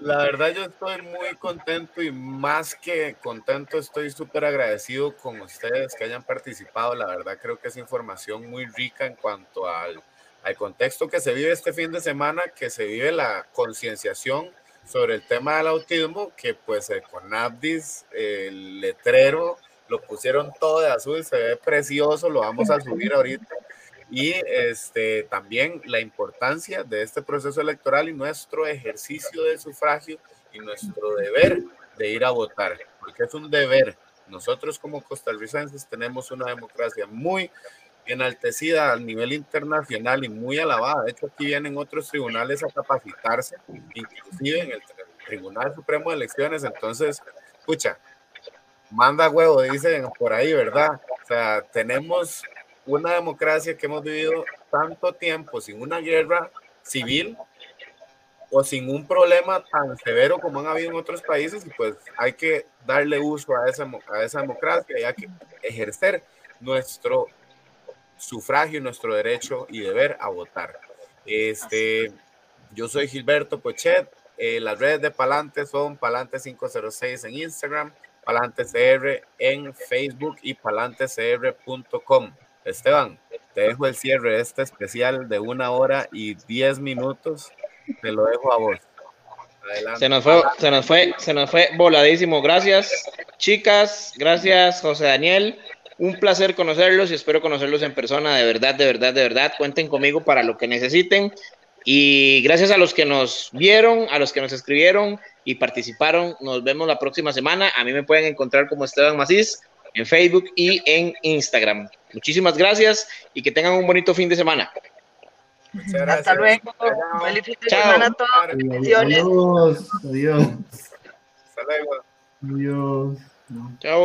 La verdad yo estoy muy contento y más que contento estoy súper agradecido con ustedes que hayan participado. La verdad creo que es información muy rica en cuanto al, al contexto que se vive este fin de semana, que se vive la concienciación sobre el tema del autismo, que pues el Conabdis, el letrero, lo pusieron todo de azul, se ve precioso, lo vamos a subir ahorita. Y este, también la importancia de este proceso electoral y nuestro ejercicio de sufragio y nuestro deber de ir a votar, porque es un deber. Nosotros como costarricenses tenemos una democracia muy enaltecida a nivel internacional y muy alabada. De hecho, aquí vienen otros tribunales a capacitarse, inclusive en el Tribunal Supremo de Elecciones. Entonces, escucha, manda huevo, dicen por ahí, ¿verdad? O sea, tenemos una democracia que hemos vivido tanto tiempo sin una guerra civil o sin un problema tan severo como han habido en otros países y pues hay que darle uso a esa, a esa democracia y hay que ejercer nuestro sufragio, nuestro derecho y deber a votar. Este, yo soy Gilberto Pochet. Eh, las redes de Palante son Palante506 en Instagram, Palante CR en Facebook y palantecr.com. Esteban, te dejo el cierre de este especial de una hora y diez minutos. Te lo dejo a vos. Adelante. Se nos fue, se nos fue, se nos fue voladísimo. Gracias, chicas. Gracias, José Daniel. Un placer conocerlos y espero conocerlos en persona. De verdad, de verdad, de verdad. Cuenten conmigo para lo que necesiten. Y gracias a los que nos vieron, a los que nos escribieron y participaron. Nos vemos la próxima semana. A mí me pueden encontrar como Esteban Macís en Facebook y en Instagram. Muchísimas gracias y que tengan un bonito fin de semana. Hasta luego. Feliz fin de semana a todos. Adiós. Adiós. Hasta luego. Adiós. Chao.